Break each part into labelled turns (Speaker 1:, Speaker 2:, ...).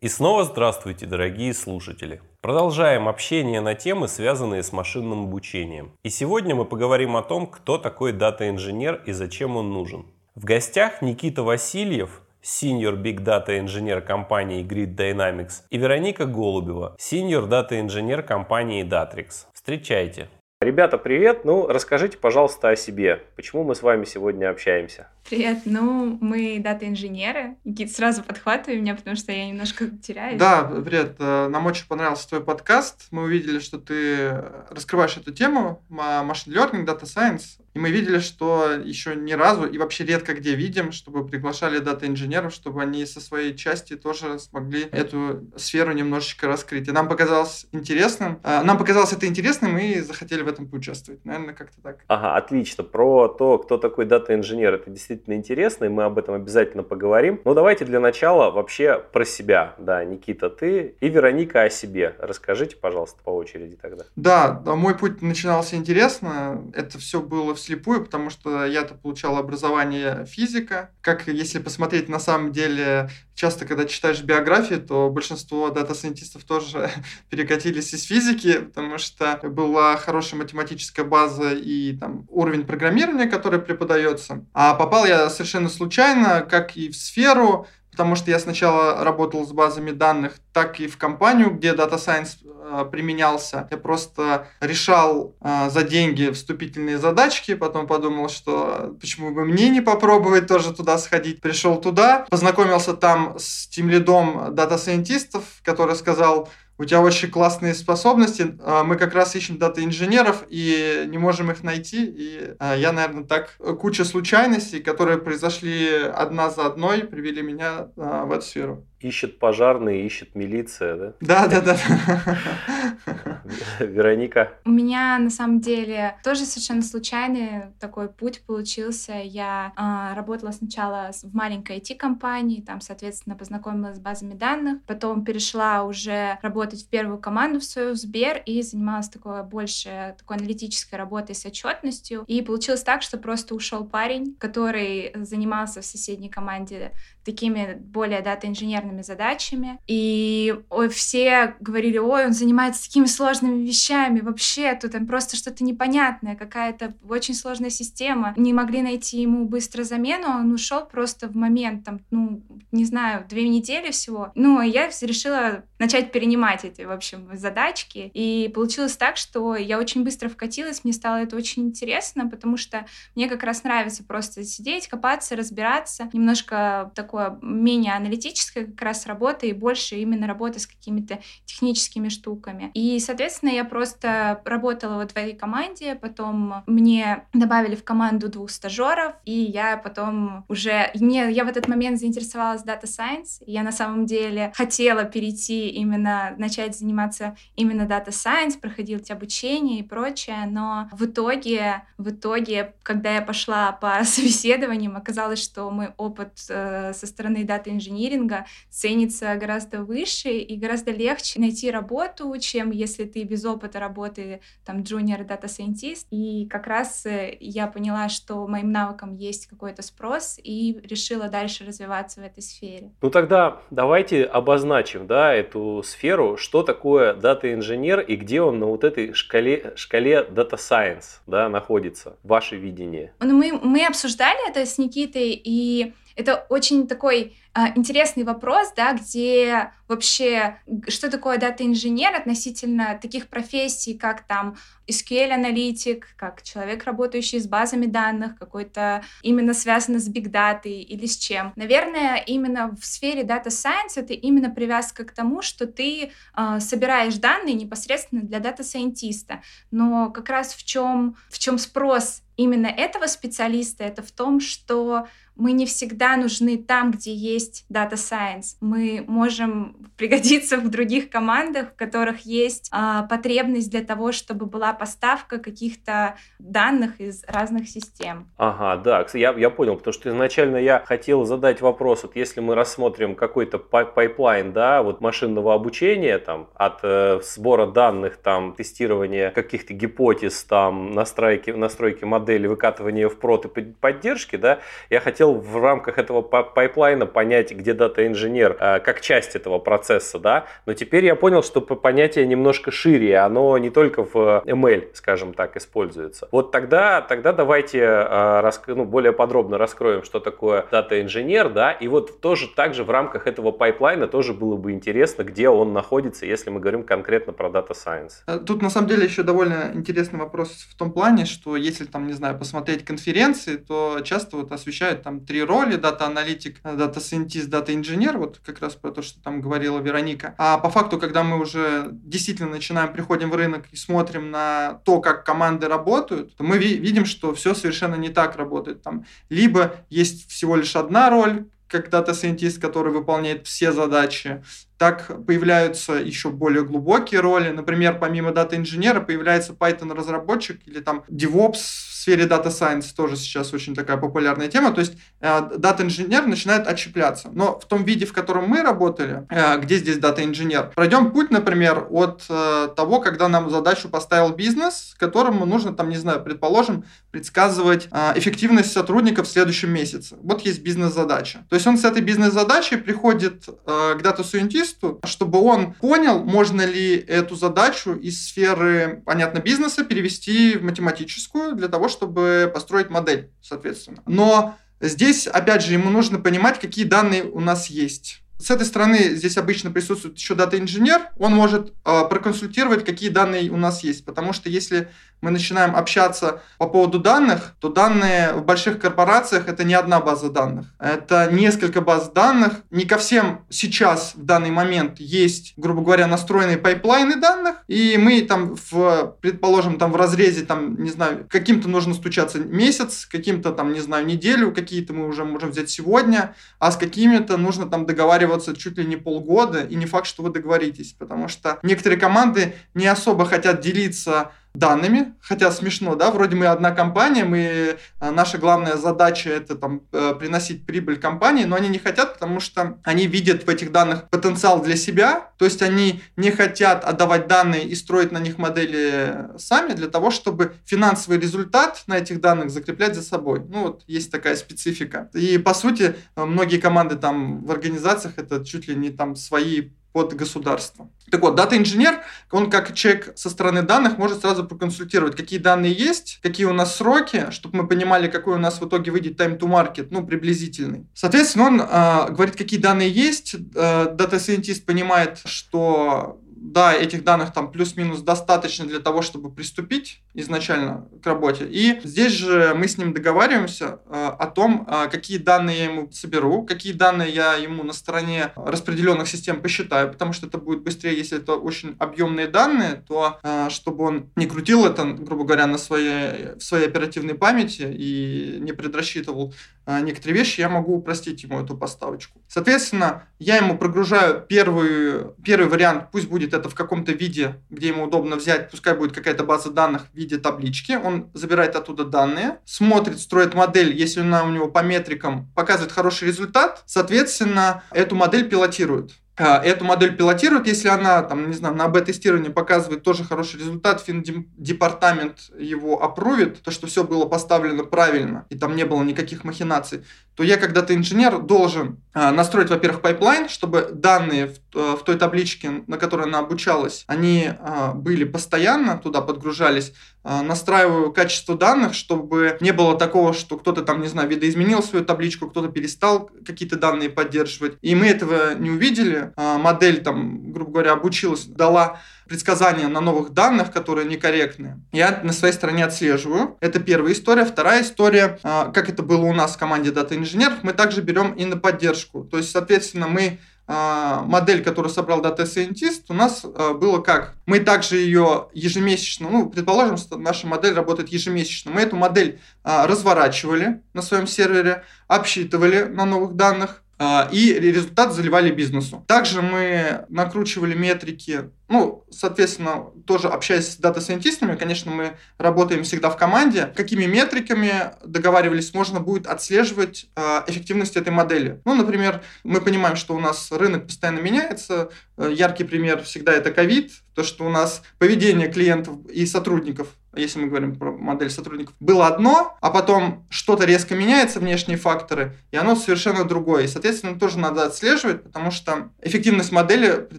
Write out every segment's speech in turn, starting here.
Speaker 1: И снова здравствуйте, дорогие слушатели. Продолжаем общение на темы, связанные с машинным обучением. И сегодня мы поговорим о том, кто такой дата-инженер и зачем он нужен. В гостях Никита Васильев, Senior Big Data инженер компании Grid Dynamics, и Вероника Голубева, Senior Data инженер компании Datrix. Встречайте!
Speaker 2: Ребята, привет! Ну, расскажите, пожалуйста, о себе. Почему мы с вами сегодня общаемся?
Speaker 3: Привет, ну, мы дата-инженеры. Никит, сразу подхватывай меня, потому что я немножко теряюсь.
Speaker 4: Да, привет. Э, нам очень понравился твой подкаст. Мы увидели, что ты раскрываешь эту тему, машин learning, data science. И мы видели, что еще ни разу и вообще редко где видим, чтобы приглашали дата-инженеров, чтобы они со своей части тоже смогли эту сферу немножечко раскрыть. И нам показалось интересным. Э, нам показалось это интересным и захотели в этом поучаствовать. Наверное, как-то так.
Speaker 2: Ага, отлично. Про то, кто такой дата-инженер, это действительно интересно, и мы об этом обязательно поговорим. Но давайте для начала вообще про себя. Да, Никита, ты и Вероника о себе. Расскажите, пожалуйста, по очереди тогда.
Speaker 4: Да, мой путь начинался интересно. Это все было вслепую, потому что я-то получал образование физика. Как если посмотреть на самом деле часто, когда читаешь биографии, то большинство дата-сайентистов тоже перекатились из физики, потому что была хорошая математическая база и там уровень программирования, который преподается. А попал я совершенно случайно, как и в сферу, потому что я сначала работал с базами данных, так и в компанию, где Data Science э, применялся. Я просто решал э, за деньги вступительные задачки, потом подумал, что почему бы мне не попробовать тоже туда сходить. Пришел туда, познакомился там с тем лидом дата-сайентистов, который сказал, у тебя очень классные способности, а, мы как раз ищем дата-инженеров и не можем их найти, и а, я, наверное, так, куча случайностей, которые произошли одна за одной, привели меня а, в эту сферу.
Speaker 2: Ищет пожарные, ищет милиция, да?
Speaker 4: Да, да, да.
Speaker 2: Вероника?
Speaker 3: У меня, на самом деле, тоже совершенно случайный такой путь получился. Я э, работала сначала в маленькой IT-компании, там, соответственно, познакомилась с базами данных, потом перешла уже работать в первую команду в свою в Сбер и занималась такой больше такой аналитической работой с отчетностью. И получилось так, что просто ушел парень, который занимался в соседней команде такими более дата-инженерными задачами. И все говорили, ой, он занимается такими сложными вещами, вообще, тут там просто что-то непонятное, какая-то очень сложная система. Не могли найти ему быстро замену, он ушел просто в момент, там, ну, не знаю, две недели всего. Ну, я решила начать перенимать эти, в общем, задачки. И получилось так, что я очень быстро вкатилась, мне стало это очень интересно, потому что мне как раз нравится просто сидеть, копаться, разбираться, немножко такое менее аналитическая как раз работа и больше именно работа с какими-то техническими штуками. И, соответственно, я просто работала вот в этой команде, потом мне добавили в команду двух стажеров, и я потом уже... Мне, я в этот момент заинтересовалась Data Science, я на самом деле хотела перейти именно, начать заниматься именно Data Science, проходить обучение и прочее, но в итоге, в итоге, когда я пошла по собеседованиям, оказалось, что мой опыт э, со стороны дата-инжиниринга ценится гораздо выше и гораздо легче найти работу, чем если ты без опыта работы там junior дата-сайентист. И как раз э, я поняла, что моим навыкам есть какой-то спрос и решила дальше развиваться в этой сфере.
Speaker 2: Ну тогда давайте обозначим, да, эту сферу, что такое дата-инженер и где он на вот этой шкале, шкале Data Science, да, находится, ваше видение.
Speaker 3: Ну, мы, мы обсуждали это с Никитой, и это очень такой а, интересный вопрос, да, где вообще, что такое дата-инженер относительно таких профессий, как там SQL-аналитик, как человек, работающий с базами данных, какой-то именно связанный с data или с чем. Наверное, именно в сфере Data Science это именно привязка к тому, что ты э, собираешь данные непосредственно для дата-сайентиста. Но как раз в чем, в чем спрос именно этого специалиста, это в том, что мы не всегда нужны там, где есть Data Science. Мы можем пригодиться в других командах, в которых есть э, потребность для того, чтобы была поставка каких-то данных из разных систем.
Speaker 2: Ага, да, я, я понял, потому что изначально я хотел задать вопрос, вот если мы рассмотрим какой-то пайплайн, да, вот машинного обучения, там, от э, сбора данных, там, тестирования каких-то гипотез, там, настройки, настройки модели, выкатывания в прод и поддержки, да, я хотел хотел в рамках этого пайплайна понять, где дата-инженер, э, как часть этого процесса, да, но теперь я понял, что понятие немножко шире, оно не только в ML, скажем так, используется. Вот тогда, тогда давайте э, ну, более подробно раскроем, что такое дата-инженер, да, и вот тоже также в рамках этого пайплайна тоже было бы интересно, где он находится, если мы говорим конкретно про Data Science.
Speaker 4: Э, тут на самом деле еще довольно интересный вопрос в том плане, что если там, не знаю, посмотреть конференции, то часто вот освещают там три роли, дата-аналитик, дата-сайентист, дата-инженер, вот как раз про то, что там говорила Вероника. А по факту, когда мы уже действительно начинаем, приходим в рынок и смотрим на то, как команды работают, то мы видим, что все совершенно не так работает. Там либо есть всего лишь одна роль, как дата-сайентист, который выполняет все задачи, так появляются еще более глубокие роли. Например, помимо дата-инженера появляется Python-разработчик или там DevOps сфере Data Science тоже сейчас очень такая популярная тема. То есть дата-инженер э, начинает отщепляться. Но в том виде, в котором мы работали, э, где здесь дата-инженер, пройдем путь, например, от э, того, когда нам задачу поставил бизнес, которому нужно, там, не знаю, предположим, предсказывать эффективность сотрудников в следующем месяце. Вот есть бизнес-задача. То есть он с этой бизнес-задачей приходит к дата-сайентисту, чтобы он понял, можно ли эту задачу из сферы, понятно, бизнеса перевести в математическую для того, чтобы построить модель, соответственно. Но здесь, опять же, ему нужно понимать, какие данные у нас есть. С этой стороны здесь обычно присутствует еще дата-инженер. Он может э, проконсультировать, какие данные у нас есть. Потому что если мы начинаем общаться по поводу данных, то данные в больших корпорациях это не одна база данных. Это несколько баз данных. Не ко всем сейчас в данный момент есть, грубо говоря, настроенные пайплайны данных. И мы там в, предположим, там в разрезе, там, не знаю, каким-то нужно стучаться месяц, каким-то там, не знаю, неделю, какие-то мы уже можем взять сегодня, а с какими-то нужно там договариваться чуть ли не полгода, и не факт, что вы договоритесь, потому что некоторые команды не особо хотят делиться данными, хотя смешно, да, вроде мы одна компания, мы, э, наша главная задача это там э, приносить прибыль компании, но они не хотят, потому что они видят в этих данных потенциал для себя, то есть они не хотят отдавать данные и строить на них модели сами для того, чтобы финансовый результат на этих данных закреплять за собой. Ну вот есть такая специфика. И по сути многие команды там в организациях это чуть ли не там свои под государство. Так вот, дата-инженер, он как человек со стороны данных может сразу проконсультировать, какие данные есть, какие у нас сроки, чтобы мы понимали, какой у нас в итоге выйдет time to market, ну, приблизительный. Соответственно, он э, говорит, какие данные есть, э, дата-сайентист понимает, что да, этих данных там плюс-минус достаточно для того, чтобы приступить изначально к работе. И здесь же мы с ним договариваемся э, о том, э, какие данные я ему соберу, какие данные я ему на стороне распределенных систем посчитаю, потому что это будет быстрее, если это очень объемные данные, то э, чтобы он не крутил это, грубо говоря, на своей, в своей оперативной памяти и не предрасчитывал некоторые вещи, я могу упростить ему эту поставочку. Соответственно, я ему прогружаю первый, первый вариант, пусть будет это в каком-то виде, где ему удобно взять, пускай будет какая-то база данных в виде таблички, он забирает оттуда данные, смотрит, строит модель, если она у него по метрикам показывает хороший результат, соответственно, эту модель пилотирует. А, эту модель пилотируют, если она, там, не знаю, на бета-тестировании показывает тоже хороший результат, финдепартамент его опрувит, то, что все было поставлено правильно, и там не было никаких махинаций, то я, как дата-инженер, должен а, настроить, во-первых, пайплайн, чтобы данные в, э, в той табличке, на которой она обучалась, они а, были постоянно, туда подгружались, настраиваю качество данных, чтобы не было такого, что кто-то там, не знаю, видоизменил свою табличку, кто-то перестал какие-то данные поддерживать. И мы этого не увидели, а, модель, там, грубо говоря, обучилась, дала предсказания на новых данных, которые некорректные, я на своей стороне отслеживаю. Это первая история. Вторая история, а, как это было у нас в команде дата-инженеров, мы также берем и на поддержку. То есть, соответственно, мы а, модель, которую собрал Data Scientist, у нас было как? Мы также ее ежемесячно, ну, предположим, что наша модель работает ежемесячно. Мы эту модель разворачивали на своем сервере, обсчитывали на новых данных, а, и результат заливали бизнесу. Также мы накручивали метрики ну, соответственно, тоже общаясь с дата-сайентистами, конечно, мы работаем всегда в команде, какими метриками договаривались, можно будет отслеживать э, эффективность этой модели. Ну, например, мы понимаем, что у нас рынок постоянно меняется, э, яркий пример всегда это ковид, то, что у нас поведение клиентов и сотрудников если мы говорим про модель сотрудников, было одно, а потом что-то резко меняется, внешние факторы, и оно совершенно другое. И, соответственно, тоже надо отслеживать, потому что эффективность модели при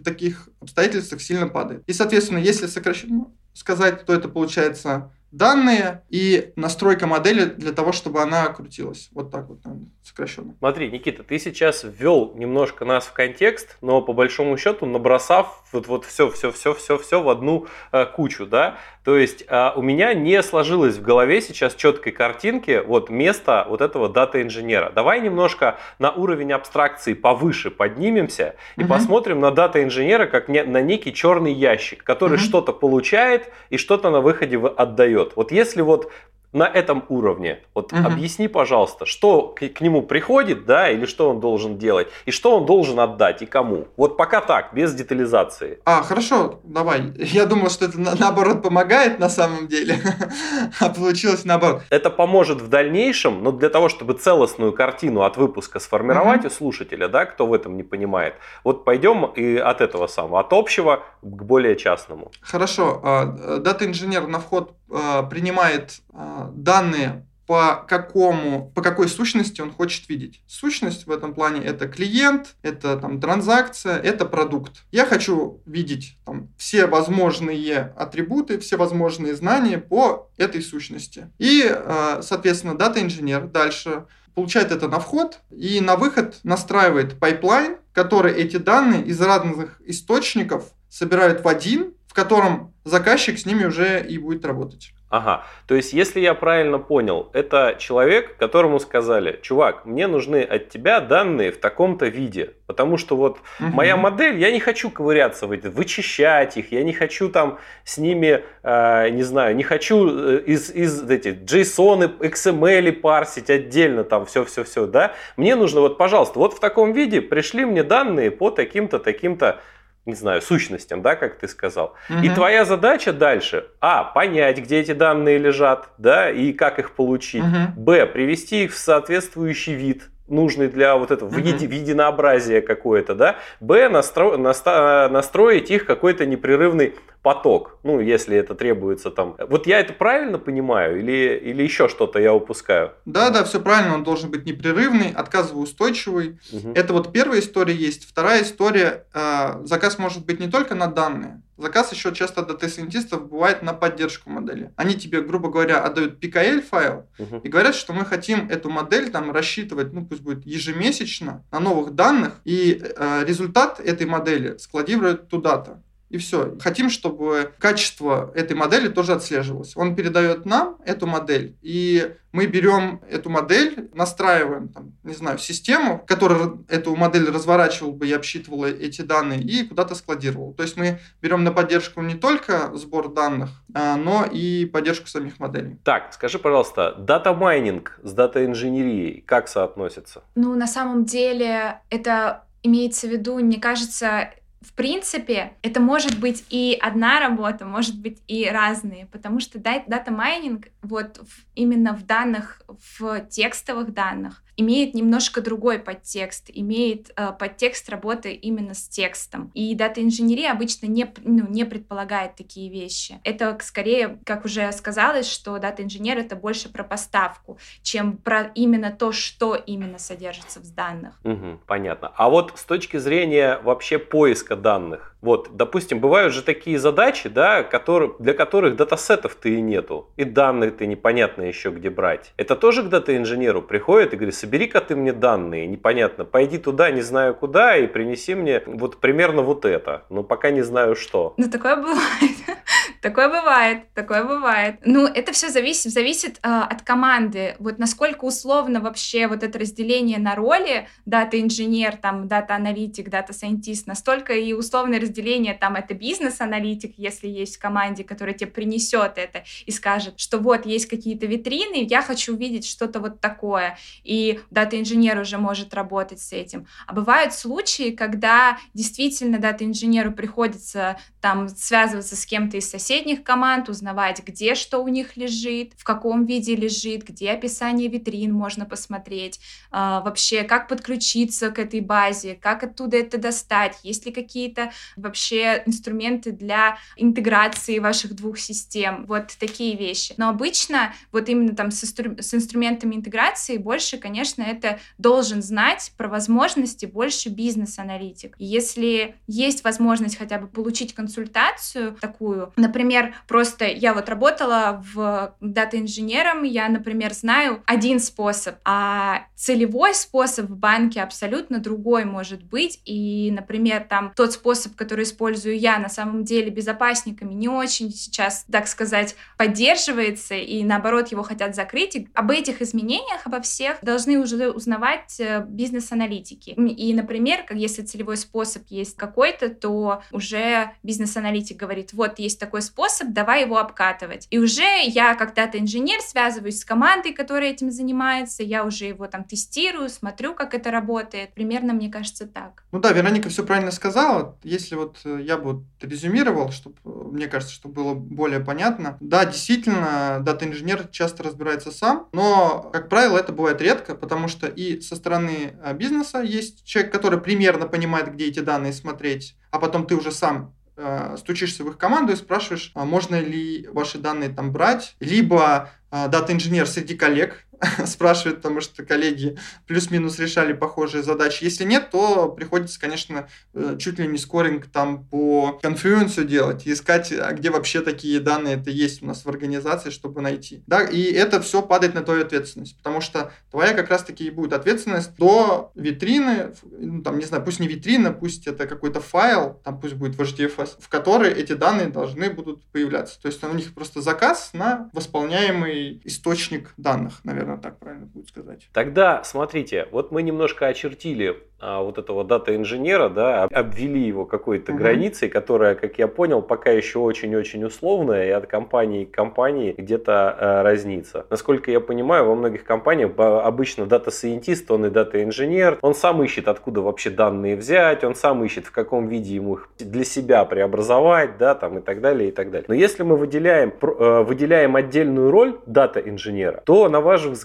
Speaker 4: таких обстоятельствах сильно падает. И, соответственно, если сокращенно сказать, то это получается данные и настройка модели для того, чтобы она крутилась. Вот так вот, сокращенно.
Speaker 2: Смотри, Никита, ты сейчас ввел немножко нас в контекст, но по большому счету набросав вот, вот все, все, все, все, все в одну э, кучу, да. То есть э, у меня не сложилось в голове сейчас четкой картинки вот место вот этого дата-инженера. Давай немножко на уровень абстракции повыше поднимемся и угу. посмотрим на дата-инженера как не, на некий черный ящик, который угу. что-то получает и что-то на выходе отдает дает. Вот если вот на этом уровне. Вот угу. объясни, пожалуйста, что к, к нему приходит, да, или что он должен делать, и что он должен отдать и кому. Вот пока так, без детализации.
Speaker 4: А, хорошо, давай. Я думал, что это на, наоборот помогает на самом деле, а получилось наоборот.
Speaker 2: Это поможет в дальнейшем, но для того, чтобы целостную картину от выпуска сформировать угу. у слушателя, да, кто в этом не понимает, вот пойдем и от этого самого, от общего к более частному.
Speaker 4: Хорошо. А, дата-инженер на вход а, принимает а, данные по какому, по какой сущности он хочет видеть. Сущность в этом плане это клиент, это там транзакция, это продукт. Я хочу видеть там, все возможные атрибуты, все возможные знания по этой сущности. И, а, соответственно, дата-инженер дальше получает это на вход и на выход настраивает пайплайн, который эти данные из разных источников собирает в один, в котором заказчик с ними уже и будет работать.
Speaker 2: Ага, то есть, если я правильно понял, это человек, которому сказали, чувак, мне нужны от тебя данные в таком-то виде, потому что вот угу. моя модель, я не хочу ковыряться в эти, вычищать их, я не хочу там с ними, э, не знаю, не хочу э, из, из эти JSON, XML парсить отдельно там все-все-все, да, мне нужно вот, пожалуйста, вот в таком виде пришли мне данные по таким-то, таким-то не знаю, сущностям, да, как ты сказал. Угу. И твоя задача дальше, а, понять, где эти данные лежат, да, и как их получить, угу. б, привести их в соответствующий вид, нужный для вот этого uh-huh. еди, единообразия какое-то, да, б, настро, наста, настроить их какой-то непрерывный поток, ну, если это требуется там. Вот я это правильно понимаю или, или еще что-то я упускаю?
Speaker 4: Да, да, все правильно, он должен быть непрерывный, отказоустойчивый. Угу. Это вот первая история есть. Вторая история, э, заказ может быть не только на данные, Заказ еще часто от дата-сайентистов бывает на поддержку модели. Они тебе, грубо говоря, отдают PKL файл uh-huh. и говорят, что мы хотим эту модель там рассчитывать, ну пусть будет ежемесячно на новых данных, и э, результат этой модели складировать туда-то и все. Хотим, чтобы качество этой модели тоже отслеживалось. Он передает нам эту модель, и мы берем эту модель, настраиваем, там, не знаю, систему, которая эту модель разворачивала бы и обсчитывала эти данные, и куда-то складировала. То есть мы берем на поддержку не только сбор данных, а, но и поддержку самих моделей.
Speaker 2: Так, скажи, пожалуйста, дата-майнинг с дата-инженерией как соотносится?
Speaker 3: Ну, на самом деле, это имеется в виду, мне кажется, в принципе, это может быть и одна работа, может быть и разные, потому что дата майнинг вот именно в данных, в текстовых данных, имеет немножко другой подтекст, имеет э, подтекст работы именно с текстом. И дата-инженерия обычно не, ну, не предполагает такие вещи. Это скорее, как уже сказалось, что дата-инженер это больше про поставку, чем про именно то, что именно содержится в данных.
Speaker 2: Угу, понятно. А вот с точки зрения вообще поиска данных, вот, допустим, бывают же такие задачи, да, которые, для которых датасетов-то и нету, и данных-то непонятно еще где брать. Это тоже к дата-инженеру приходит и говорит, собери-ка ты мне данные, непонятно, пойди туда, не знаю куда, и принеси мне вот примерно вот это, но пока не знаю что.
Speaker 3: Ну, такое бывает. Такое бывает, такое бывает. Ну, это все зависит, зависит э, от команды. Вот насколько условно вообще вот это разделение на роли, дата-инженер, там, дата-аналитик, дата-сайентист, настолько и условное разделение, там, это бизнес-аналитик, если есть в команде, который тебе принесет это и скажет, что вот есть какие-то витрины, я хочу увидеть что-то вот такое. И дата-инженер уже может работать с этим. А бывают случаи, когда действительно дата-инженеру приходится там связываться с кем-то из соседних команд, узнавать, где что у них лежит, в каком виде лежит, где описание витрин можно посмотреть, а, вообще как подключиться к этой базе, как оттуда это достать, есть ли какие-то вообще инструменты для интеграции ваших двух систем, вот такие вещи. Но обычно вот именно там с, инстру- с инструментами интеграции больше, конечно, это должен знать про возможности больше бизнес-аналитик. Если есть возможность хотя бы получить консультацию такую, например, просто я вот работала в дата-инженером, я, например, знаю один способ, а целевой способ в банке абсолютно другой может быть. И, например, там тот способ, который использую я, на самом деле безопасниками не очень сейчас, так сказать, поддерживается, и наоборот его хотят закрыть. И об этих изменениях, обо всех должны уже узнавать э, бизнес-аналитики. И, например, как если целевой способ есть какой-то, то уже бизнес-аналитик говорит, вот есть такой способ, давай его обкатывать. И уже я, как дата-инженер, связываюсь с командой, которая этим занимается, я уже его там тестирую, смотрю, как это работает. Примерно, мне кажется, так.
Speaker 4: Ну да, Вероника все правильно сказала. Если вот э, я бы резюмировал, чтобы, э, мне кажется, чтобы было более понятно. Да, действительно, дата-инженер часто разбирается сам, но, как правило, это бывает редко, потому что и со стороны э, бизнеса есть человек, который примерно понимает, где эти данные смотреть, а потом ты уже сам стучишься в их команду и спрашиваешь, а можно ли ваши данные там брать, либо э, дата-инженер среди коллег спрашивает, потому что коллеги плюс-минус решали похожие задачи. Если нет, то приходится, конечно, э, чуть ли не скоринг там по конфлюенсу делать и искать, а где вообще такие данные это есть у нас в организации, чтобы найти. Да, и это все падает на твою ответственность, потому что твоя как раз-таки и будет ответственность до витрины, ну, там, не знаю, пусть не витрина, пусть это какой-то файл, там пусть будет в HDFS, в который эти данные должны будут появляться. То есть у них просто заказ на восполняемый источник данных, наверное наверное, так правильно будет сказать.
Speaker 2: Тогда, смотрите, вот мы немножко очертили а, вот этого дата-инженера, да, обвели его какой-то угу. границей, которая, как я понял, пока еще очень-очень условная и от компании к компании где-то а, разнится. Насколько я понимаю, во многих компаниях обычно дата-сайентист, он и дата-инженер, он сам ищет, откуда вообще данные взять, он сам ищет, в каком виде ему их для себя преобразовать, да, там и так далее, и так далее. Но если мы выделяем, э, выделяем отдельную роль дата-инженера, то, на ваш взгляд,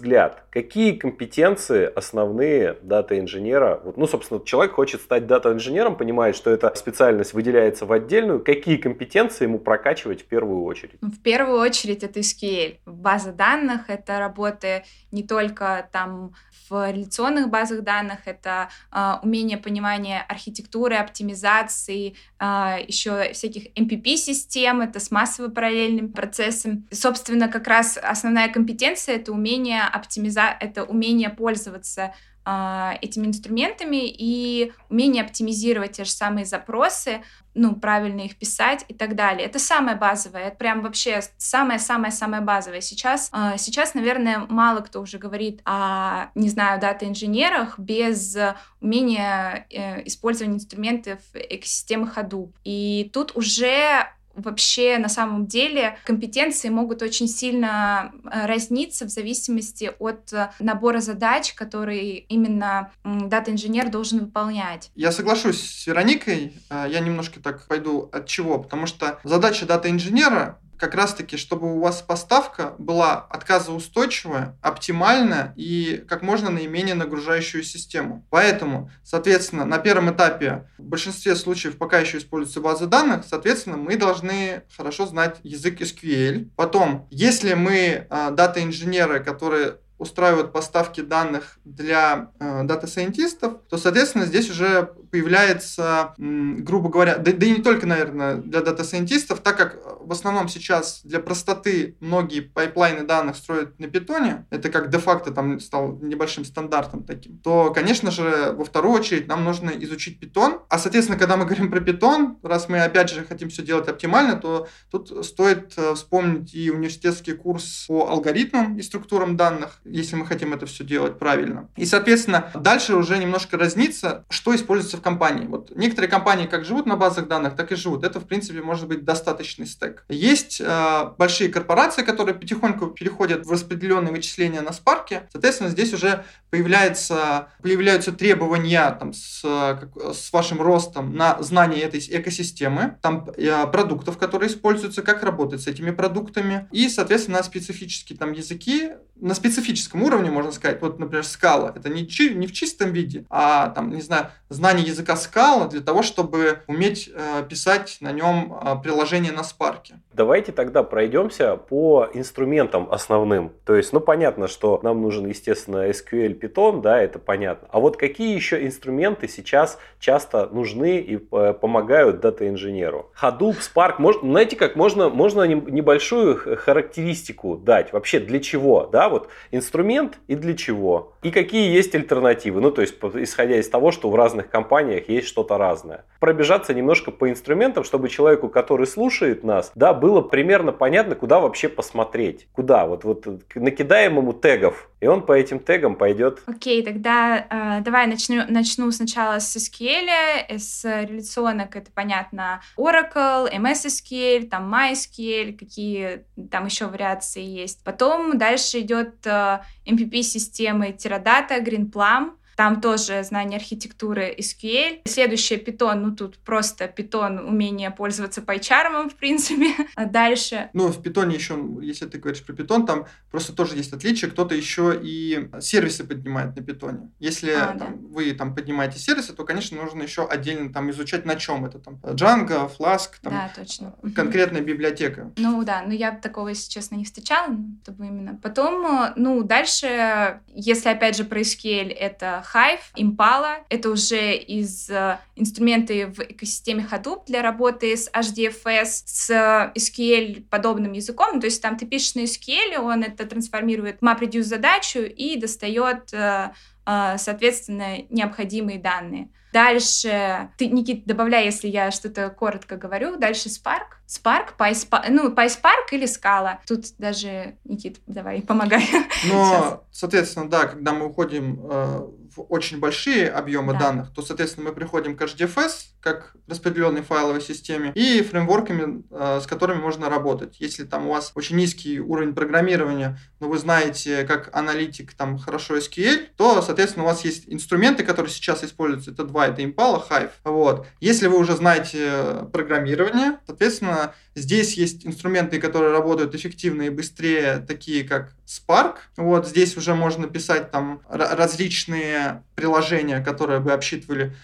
Speaker 2: какие компетенции основные дата-инженера, вот, ну, собственно, человек хочет стать дата-инженером, понимает, что эта специальность выделяется в отдельную, какие компетенции ему прокачивать в первую очередь?
Speaker 3: В первую очередь это SQL. База данных — это работы не только там в реляционных базах данных, это э, умение понимания архитектуры, оптимизации, э, а, еще всяких MPP-систем, это с массово-параллельным процессом. Собственно, как раз основная компетенция — это умение оптимиза... это умение пользоваться а, этими инструментами и умение оптимизировать те же самые запросы, ну, правильно их писать и так далее. Это самое базовое, это прям вообще самое-самое-самое базовое. Сейчас, а, сейчас, наверное, мало кто уже говорит о, не знаю, дата-инженерах без умения э, использования инструментов экосистемы Hadoop. И тут уже вообще на самом деле компетенции могут очень сильно э, разниться в зависимости от э, набора задач, которые именно дата-инженер должен выполнять.
Speaker 4: Я соглашусь с Вероникой, э, я немножко так пойду от чего, потому что задача дата-инженера как раз-таки, чтобы у вас поставка была отказоустойчивая, оптимальная и как можно наименее нагружающую систему. Поэтому, соответственно, на первом этапе в большинстве случаев пока еще используются базы данных, соответственно, мы должны хорошо знать язык SQL. Потом, если мы а, дата-инженеры, которые устраивают поставки данных для э, дата-сайентистов, то, соответственно, здесь уже появляется, грубо говоря, да, да и не только, наверное, для дата-сайентистов, так как в основном сейчас для простоты многие пайплайны данных строят на питоне, это как де-факто там стал небольшим стандартом таким, то, конечно же, во вторую очередь нам нужно изучить питон. А, соответственно, когда мы говорим про питон, раз мы, опять же, хотим все делать оптимально, то тут стоит э, вспомнить и университетский курс по алгоритмам и структурам данных, если мы хотим это все делать правильно. И, соответственно, дальше уже немножко разнится, что используется в компании. Вот некоторые компании как живут на базах данных, так и живут. Это, в принципе, может быть достаточный стек. Есть э, большие корпорации, которые потихоньку переходят в распределенные вычисления на Spark. Соответственно, здесь уже появляется, появляются требования там, с, с вашим ростом на знание этой экосистемы, там э, продуктов, которые используются, как работать с этими продуктами, и, соответственно, специфические там языки, на специфическом уровне, можно сказать, вот, например, скала, это не, чи, не в чистом виде, а, там, не знаю, знание языка скала для того, чтобы уметь э, писать на нем э, приложение на спарке.
Speaker 2: Давайте тогда пройдемся по инструментам основным. То есть, ну, понятно, что нам нужен, естественно, SQL, Python, да, это понятно. А вот какие еще инструменты сейчас часто нужны и э, помогают дата-инженеру? Hadoop, Spark, мож, знаете как, можно, можно небольшую характеристику дать вообще для чего, да, вот инструмент и для чего, и какие есть альтернативы, ну, то есть, исходя из того, что в разных компаниях есть что-то разное. Пробежаться немножко по инструментам, чтобы человеку, который слушает нас, да, было примерно понятно, куда вообще посмотреть. Куда? Вот, вот накидаем ему тегов, и он по этим тегам пойдет.
Speaker 3: Окей, okay, тогда э, давай начну, начну сначала с SQL, с реляционок, это понятно, Oracle, MS SQL, там MySQL, какие там еще вариации есть. Потом дальше идет э, MPP-системы Teradata, GreenPlum, там тоже знание архитектуры SQL. Следующее Python, ну тут просто Python, умение пользоваться пайчармом, в принципе. А дальше...
Speaker 4: Ну, в Python еще, если ты говоришь про Python, там просто тоже есть отличие. Кто-то еще и сервисы поднимает на Python. Если а, там, да. вы там поднимаете сервисы, то, конечно, нужно еще отдельно там изучать, на чем это. Там Django, Flask, там
Speaker 3: да, точно.
Speaker 4: конкретная библиотека.
Speaker 3: Ну да, но я такого, если честно, не встречала, чтобы именно. Потом, ну, дальше, если опять же про SQL, это Hive, Impala. Это уже из э, инструменты в экосистеме Hadoop для работы с HDFS, с SQL подобным языком. То есть там ты пишешь на SQL, он это трансформирует в MapReduce задачу и достает, э, э, соответственно, необходимые данные. Дальше, ты, Никит, добавляй, если я что-то коротко говорю. Дальше Spark. Spark, PySpark, ну, PySpark или Scala. Тут даже, Никит, давай, помогай.
Speaker 4: Но, соответственно, да, когда мы уходим э, в очень большие объемы да. данных, то, соответственно, мы приходим к HDFS, как распределенной файловой системе, и фреймворками, э, с которыми можно работать. Если там у вас очень низкий уровень программирования, но вы знаете, как аналитик там хорошо SQL, то, соответственно, у вас есть инструменты, которые сейчас используются. Это два, это Impala, Hive. Вот. Если вы уже знаете программирование, соответственно, здесь есть инструменты, которые работают эффективно и быстрее, такие как Spark. Вот здесь уже можно писать там различные приложения, которые бы обсчитывали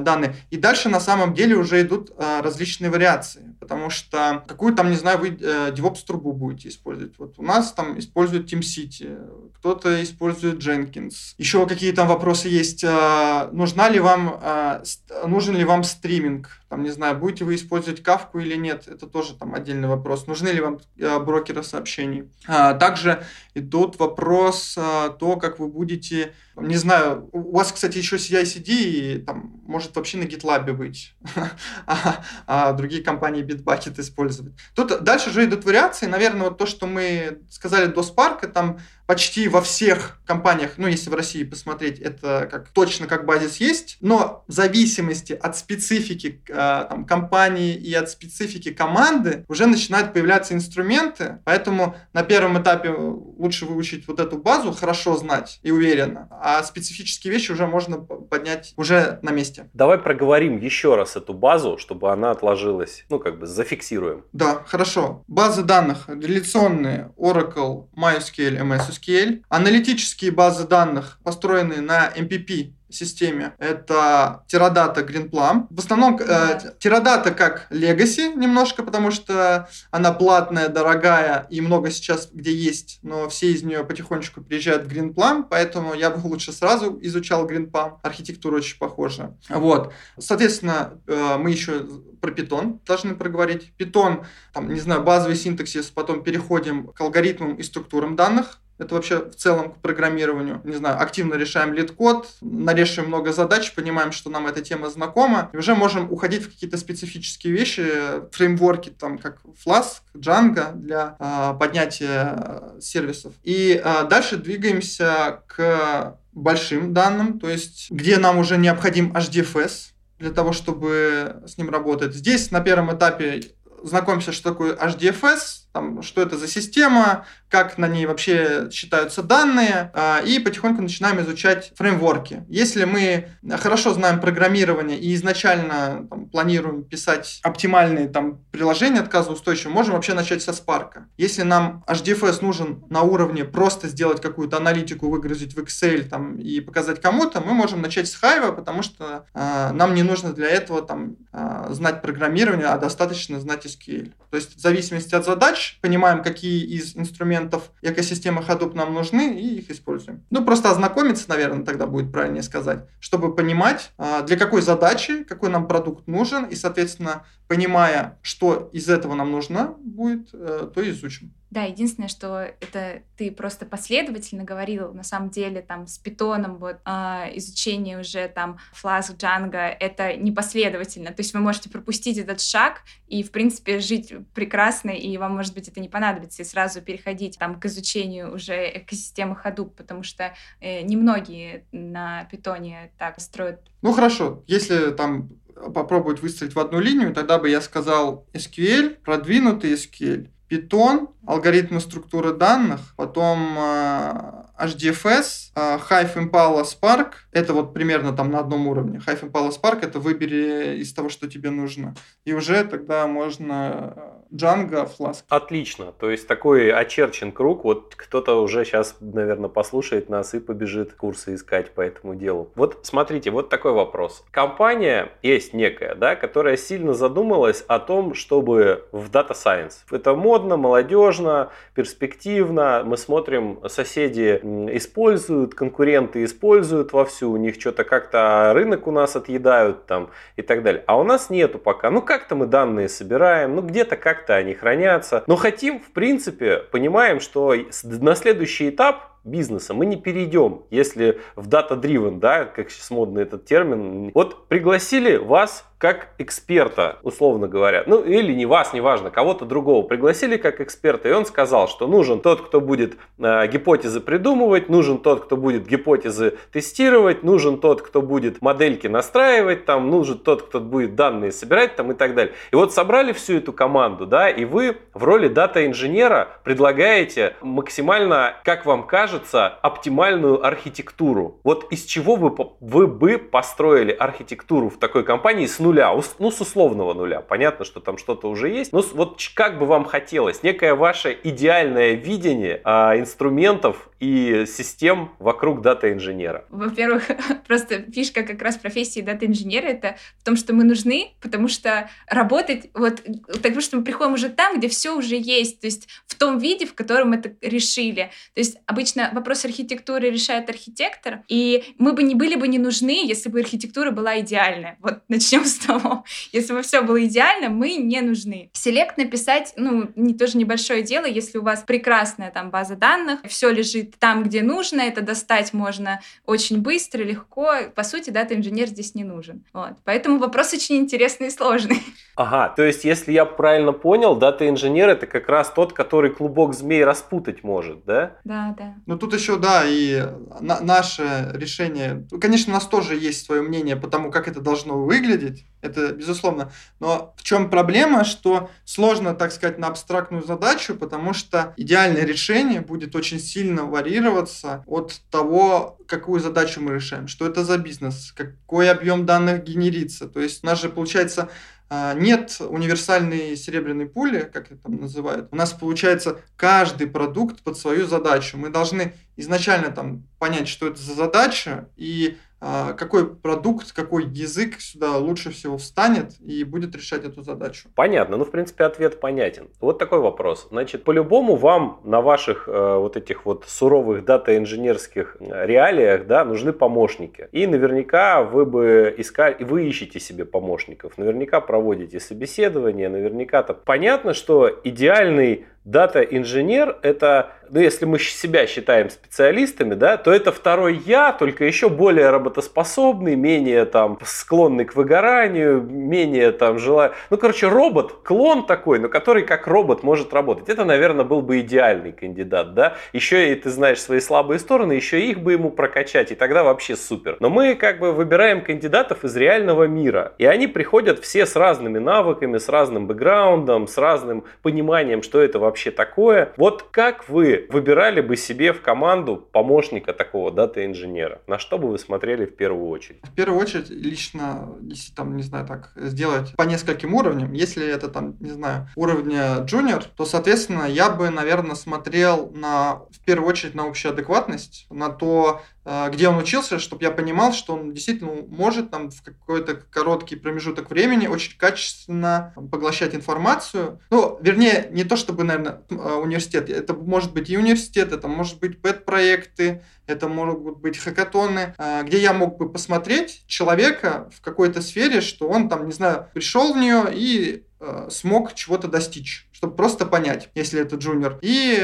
Speaker 4: данные. И дальше на самом деле уже идут э, различные вариации, потому что какую там, не знаю, вы э, DevOps трубу будете использовать. Вот у нас там используют TeamCity, кто-то использует Jenkins. Еще какие там вопросы есть? Нужна ли вам, нужен ли вам стриминг? Там, не знаю, будете вы использовать кавку или нет, это тоже там отдельный вопрос. Нужны ли вам брокеры сообщений? Также идут вопрос то, как вы будете, не знаю, у вас, кстати, еще CI-CD и там может вообще на GitLab быть, а, а другие компании Bitbucket использовать. Тут дальше уже идут вариации. Наверное, вот то, что мы сказали до Spark, там почти во всех компаниях, ну, если в России посмотреть, это как, точно как базис есть, но в зависимости от специфики э, там, компании и от специфики команды уже начинают появляться инструменты, поэтому на первом этапе лучше выучить вот эту базу, хорошо знать и уверенно, а специфические вещи уже можно поднять уже на месте.
Speaker 2: Давай проговорим еще раз эту базу, чтобы она отложилась, ну, как бы зафиксируем.
Speaker 4: Да, хорошо. Базы данных реляционные Oracle, MySQL, MS SQL. Аналитические базы данных построены на MPP системе. Это Teradata Greenplum. В основном э, Teradata как Legacy немножко, потому что она платная, дорогая и много сейчас где есть, но все из нее потихонечку переезжают в Greenplum, поэтому я бы лучше сразу изучал Greenplum. Архитектура очень похожа. Вот. Соответственно, э, мы еще про Python должны проговорить. Python, там, не знаю, базовый синтаксис, потом переходим к алгоритмам и структурам данных. Это вообще в целом к программированию. Не знаю, активно решаем LeetCode, нарешиваем много задач, понимаем, что нам эта тема знакома, и уже можем уходить в какие-то специфические вещи, фреймворки, там, как Flask, Django для э, поднятия э, сервисов. И э, дальше двигаемся к большим данным, то есть где нам уже необходим HDFS, для того, чтобы с ним работать. Здесь на первом этапе знакомимся, что такое HDFS, там, что это за система, как на ней вообще считаются данные, а, и потихоньку начинаем изучать фреймворки. Если мы хорошо знаем программирование и изначально там, планируем писать оптимальные там, приложения отказоустойчивые, можем вообще начать со Spark. Если нам HDFS нужен на уровне просто сделать какую-то аналитику, выгрузить в Excel там, и показать кому-то, мы можем начать с Hive, потому что э, нам не нужно для этого там, э, знать программирование, а достаточно знать SQL. То есть в зависимости от задач понимаем, какие из инструментов экосистемы Hadoop нам нужны и их используем. Ну, просто ознакомиться, наверное, тогда будет правильнее сказать, чтобы понимать, а, для какой задачи, какой нам продукт нужен, и, соответственно, понимая, что из этого нам нужно будет, э, то изучим.
Speaker 3: Да, единственное, что это ты просто последовательно говорил, на самом деле там с питоном вот э, изучение уже там Flask, Django, это непоследовательно. То есть вы можете пропустить этот шаг и, в принципе, жить прекрасно, и вам, может быть, это не понадобится, и сразу переходить там к изучению уже экосистемы Hadoop, потому что э, немногие на питоне так строят.
Speaker 4: Ну хорошо, если там попробовать выстроить в одну линию, тогда бы я сказал SQL, продвинутый SQL, Python, алгоритмы структуры данных, потом э, HDFS, э, Hive Impala Spark, это вот примерно там на одном уровне. Hive Impala Spark это выбери из того, что тебе нужно. И уже тогда можно э, Django, Flask.
Speaker 2: Отлично. То есть такой очерчен круг. Вот кто-то уже сейчас, наверное, послушает нас и побежит курсы искать по этому делу. Вот смотрите, вот такой вопрос. Компания есть некая, да, которая сильно задумалась о том, чтобы в Data Science. Это модно, молодежно, перспективно. Мы смотрим, соседи используют, конкуренты используют вовсю, у них что-то как-то рынок у нас отъедают там и так далее. А у нас нету пока. Ну как-то мы данные собираем, ну где-то как-то они хранятся. Но хотим, в принципе, понимаем, что на следующий этап бизнеса. Мы не перейдем, если в data-driven, да, как сейчас модный этот термин. Вот пригласили вас как эксперта, условно говоря, ну или не вас, неважно, кого-то другого пригласили как эксперта, и он сказал, что нужен тот, кто будет э, гипотезы придумывать, нужен тот, кто будет гипотезы тестировать, нужен тот, кто будет модельки настраивать, там, нужен тот, кто будет данные собирать там и так далее. И вот собрали всю эту команду, да, и вы в роли дата-инженера предлагаете максимально, как вам кажется, оптимальную архитектуру. Вот из чего вы, вы бы построили архитектуру в такой компании с нуля ну с условного нуля. Понятно, что там что-то уже есть. Но вот как бы вам хотелось, некое ваше идеальное видение а, инструментов и систем вокруг дата-инженера?
Speaker 3: Во-первых, просто фишка как раз профессии дата-инженера это в том, что мы нужны, потому что работать вот так что мы приходим уже там, где все уже есть, то есть в том виде, в котором это решили. То есть обычно вопрос архитектуры решает архитектор, и мы бы не были бы не нужны, если бы архитектура была идеальная. Вот начнем с того. Если бы все было идеально, мы не нужны. Селект написать, ну, не тоже небольшое дело, если у вас прекрасная там база данных, все лежит там, где нужно, это достать можно очень быстро, легко. По сути, дата-инженер здесь не нужен. Вот. Поэтому вопрос очень интересный и сложный.
Speaker 2: Ага, то есть, если я правильно понял, дата-инженер это как раз тот, который клубок змей распутать может, да?
Speaker 3: Да, да.
Speaker 4: Ну, тут еще, да, и на наше решение... Конечно, у нас тоже есть свое мнение по тому, как это должно выглядеть, это безусловно. Но в чем проблема, что сложно, так сказать, на абстрактную задачу, потому что идеальное решение будет очень сильно варьироваться от того, какую задачу мы решаем, что это за бизнес, какой объем данных генерится. То есть у нас же получается нет универсальной серебряной пули, как это там называют. У нас получается каждый продукт под свою задачу. Мы должны изначально там понять, что это за задача, и а, какой продукт, какой язык сюда лучше всего встанет и будет решать эту задачу.
Speaker 2: Понятно, ну в принципе ответ понятен. Вот такой вопрос. Значит, по-любому вам на ваших э, вот этих вот суровых дата-инженерских э, реалиях, да, нужны помощники. И наверняка вы бы искали, вы ищете себе помощников, наверняка проводите собеседование, наверняка-то понятно, что идеальный дата-инженер это, ну если мы себя считаем специалистами, да, то это второй я, только еще более работоспособный, менее там склонный к выгоранию, менее там желая... Ну, короче, робот, клон такой, но который как робот может работать. Это, наверное, был бы идеальный кандидат, да. Еще и ты знаешь свои слабые стороны, еще их бы ему прокачать, и тогда вообще супер. Но мы как бы выбираем кандидатов из реального мира, и они приходят все с разными навыками, с разным бэкграундом, с разным пониманием, что это вообще вообще такое. Вот как вы выбирали бы себе в команду помощника такого дата-инженера? На что бы вы смотрели в первую очередь?
Speaker 4: В первую очередь, лично, если там, не знаю, так сделать по нескольким уровням, если это там, не знаю, уровня junior, то, соответственно, я бы, наверное, смотрел на, в первую очередь на общую адекватность, на то, где он учился, чтобы я понимал, что он действительно может там в какой-то короткий промежуток времени очень качественно поглощать информацию. Ну, вернее, не то чтобы, наверное, а, университет. Это может быть и университет, это может быть пэт-проекты, это могут быть хакатоны, а, где я мог бы посмотреть человека в какой-то сфере, что он там, не знаю, пришел в нее и смог чего-то достичь, чтобы просто понять, если это джуниор. И,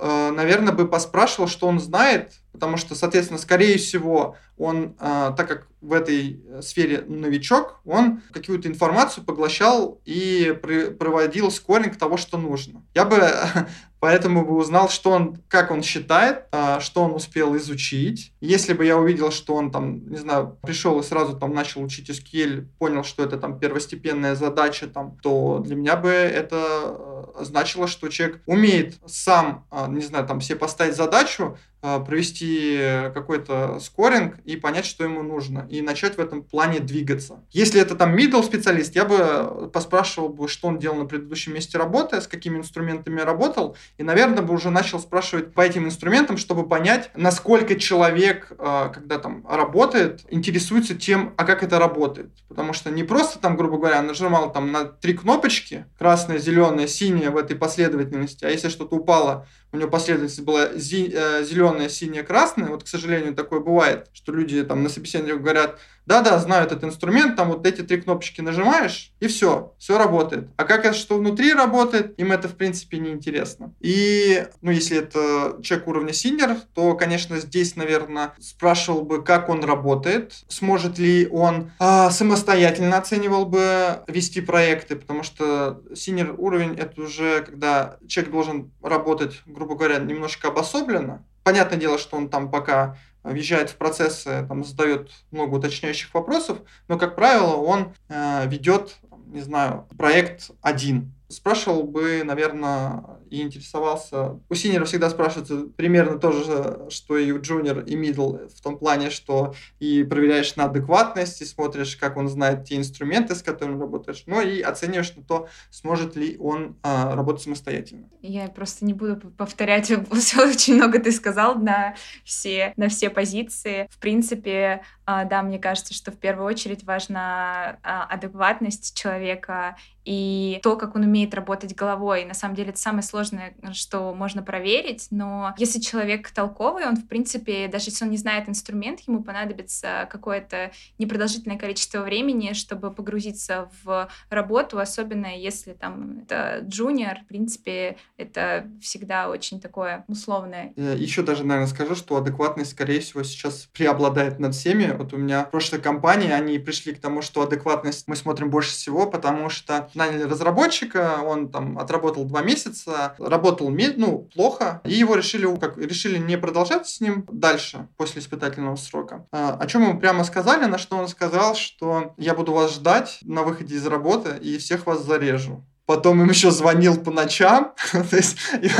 Speaker 4: наверное, бы поспрашивал, что он знает, потому что, соответственно, скорее всего, он, а, так как в этой сфере новичок, он какую-то информацию поглощал и проводил скоринг того, что нужно. Я бы поэтому бы узнал, что он, как он считает, а, что он успел изучить. Если бы я увидел, что он там, не знаю, пришел и сразу там начал учить SQL, понял, что это там первостепенная задача, там, то для меня бы это значило, что человек умеет сам, не знаю, там себе поставить задачу, провести какой-то скоринг и понять, что ему нужно, и начать в этом плане двигаться. Если это там middle специалист, я бы поспрашивал бы, что он делал на предыдущем месте работы, с какими инструментами работал, и, наверное, бы уже начал спрашивать по этим инструментам, чтобы понять, насколько человек, когда там работает, интересуется тем, а как это работает. Потому что не просто там, грубо говоря, нажимал там на три кнопочки, красная, зеленая, синяя в этой последовательности, а если что-то упало у него последовательность была э, зеленая, синяя, красная. Вот, к сожалению, такое бывает, что люди там на собеседовании говорят, да-да, знаю этот инструмент, там вот эти три кнопочки нажимаешь, и все, все работает. А как это, что внутри работает, им это, в принципе, не интересно. И, ну, если это человек уровня сеньор, то, конечно, здесь, наверное, спрашивал бы, как он работает, сможет ли он а, самостоятельно оценивал бы вести проекты, потому что сеньор уровень — это уже когда человек должен работать, грубо говоря, немножко обособленно, Понятное дело, что он там пока въезжает в процессы, там задает много уточняющих вопросов, но, как правило, он э, ведет, не знаю, проект один. Спрашивал бы, наверное, и интересовался. У сеньора всегда спрашивается примерно то же, что и у джуниор и мидл, в том плане, что и проверяешь на адекватность, и смотришь, как он знает те инструменты, с которыми работаешь, но и оцениваешь на то, сможет ли он а, работать самостоятельно.
Speaker 3: Я просто не буду повторять, очень много ты сказал на все, на все позиции. В принципе, а, да, мне кажется, что в первую очередь важна а, адекватность человека и то, как он умеет работать головой. На самом деле это самое сложное, что можно проверить, но если человек толковый, он, в принципе, даже если он не знает инструмент, ему понадобится какое-то непродолжительное количество времени, чтобы погрузиться в работу, особенно если там это джуниор, в принципе, это всегда очень такое условное.
Speaker 4: Э, Еще даже, наверное, скажу, что адекватность, скорее всего, сейчас преобладает над всеми. Вот у меня в прошлой компании они пришли к тому, что адекватность мы смотрим больше всего, потому что наняли разработчика, он там отработал два месяца, работал ну, плохо, и его решили, как, решили не продолжать с ним дальше, после испытательного срока. А, о чем ему прямо сказали, на что он сказал, что я буду вас ждать на выходе из работы и всех вас зарежу потом им еще звонил по ночам, то есть, и,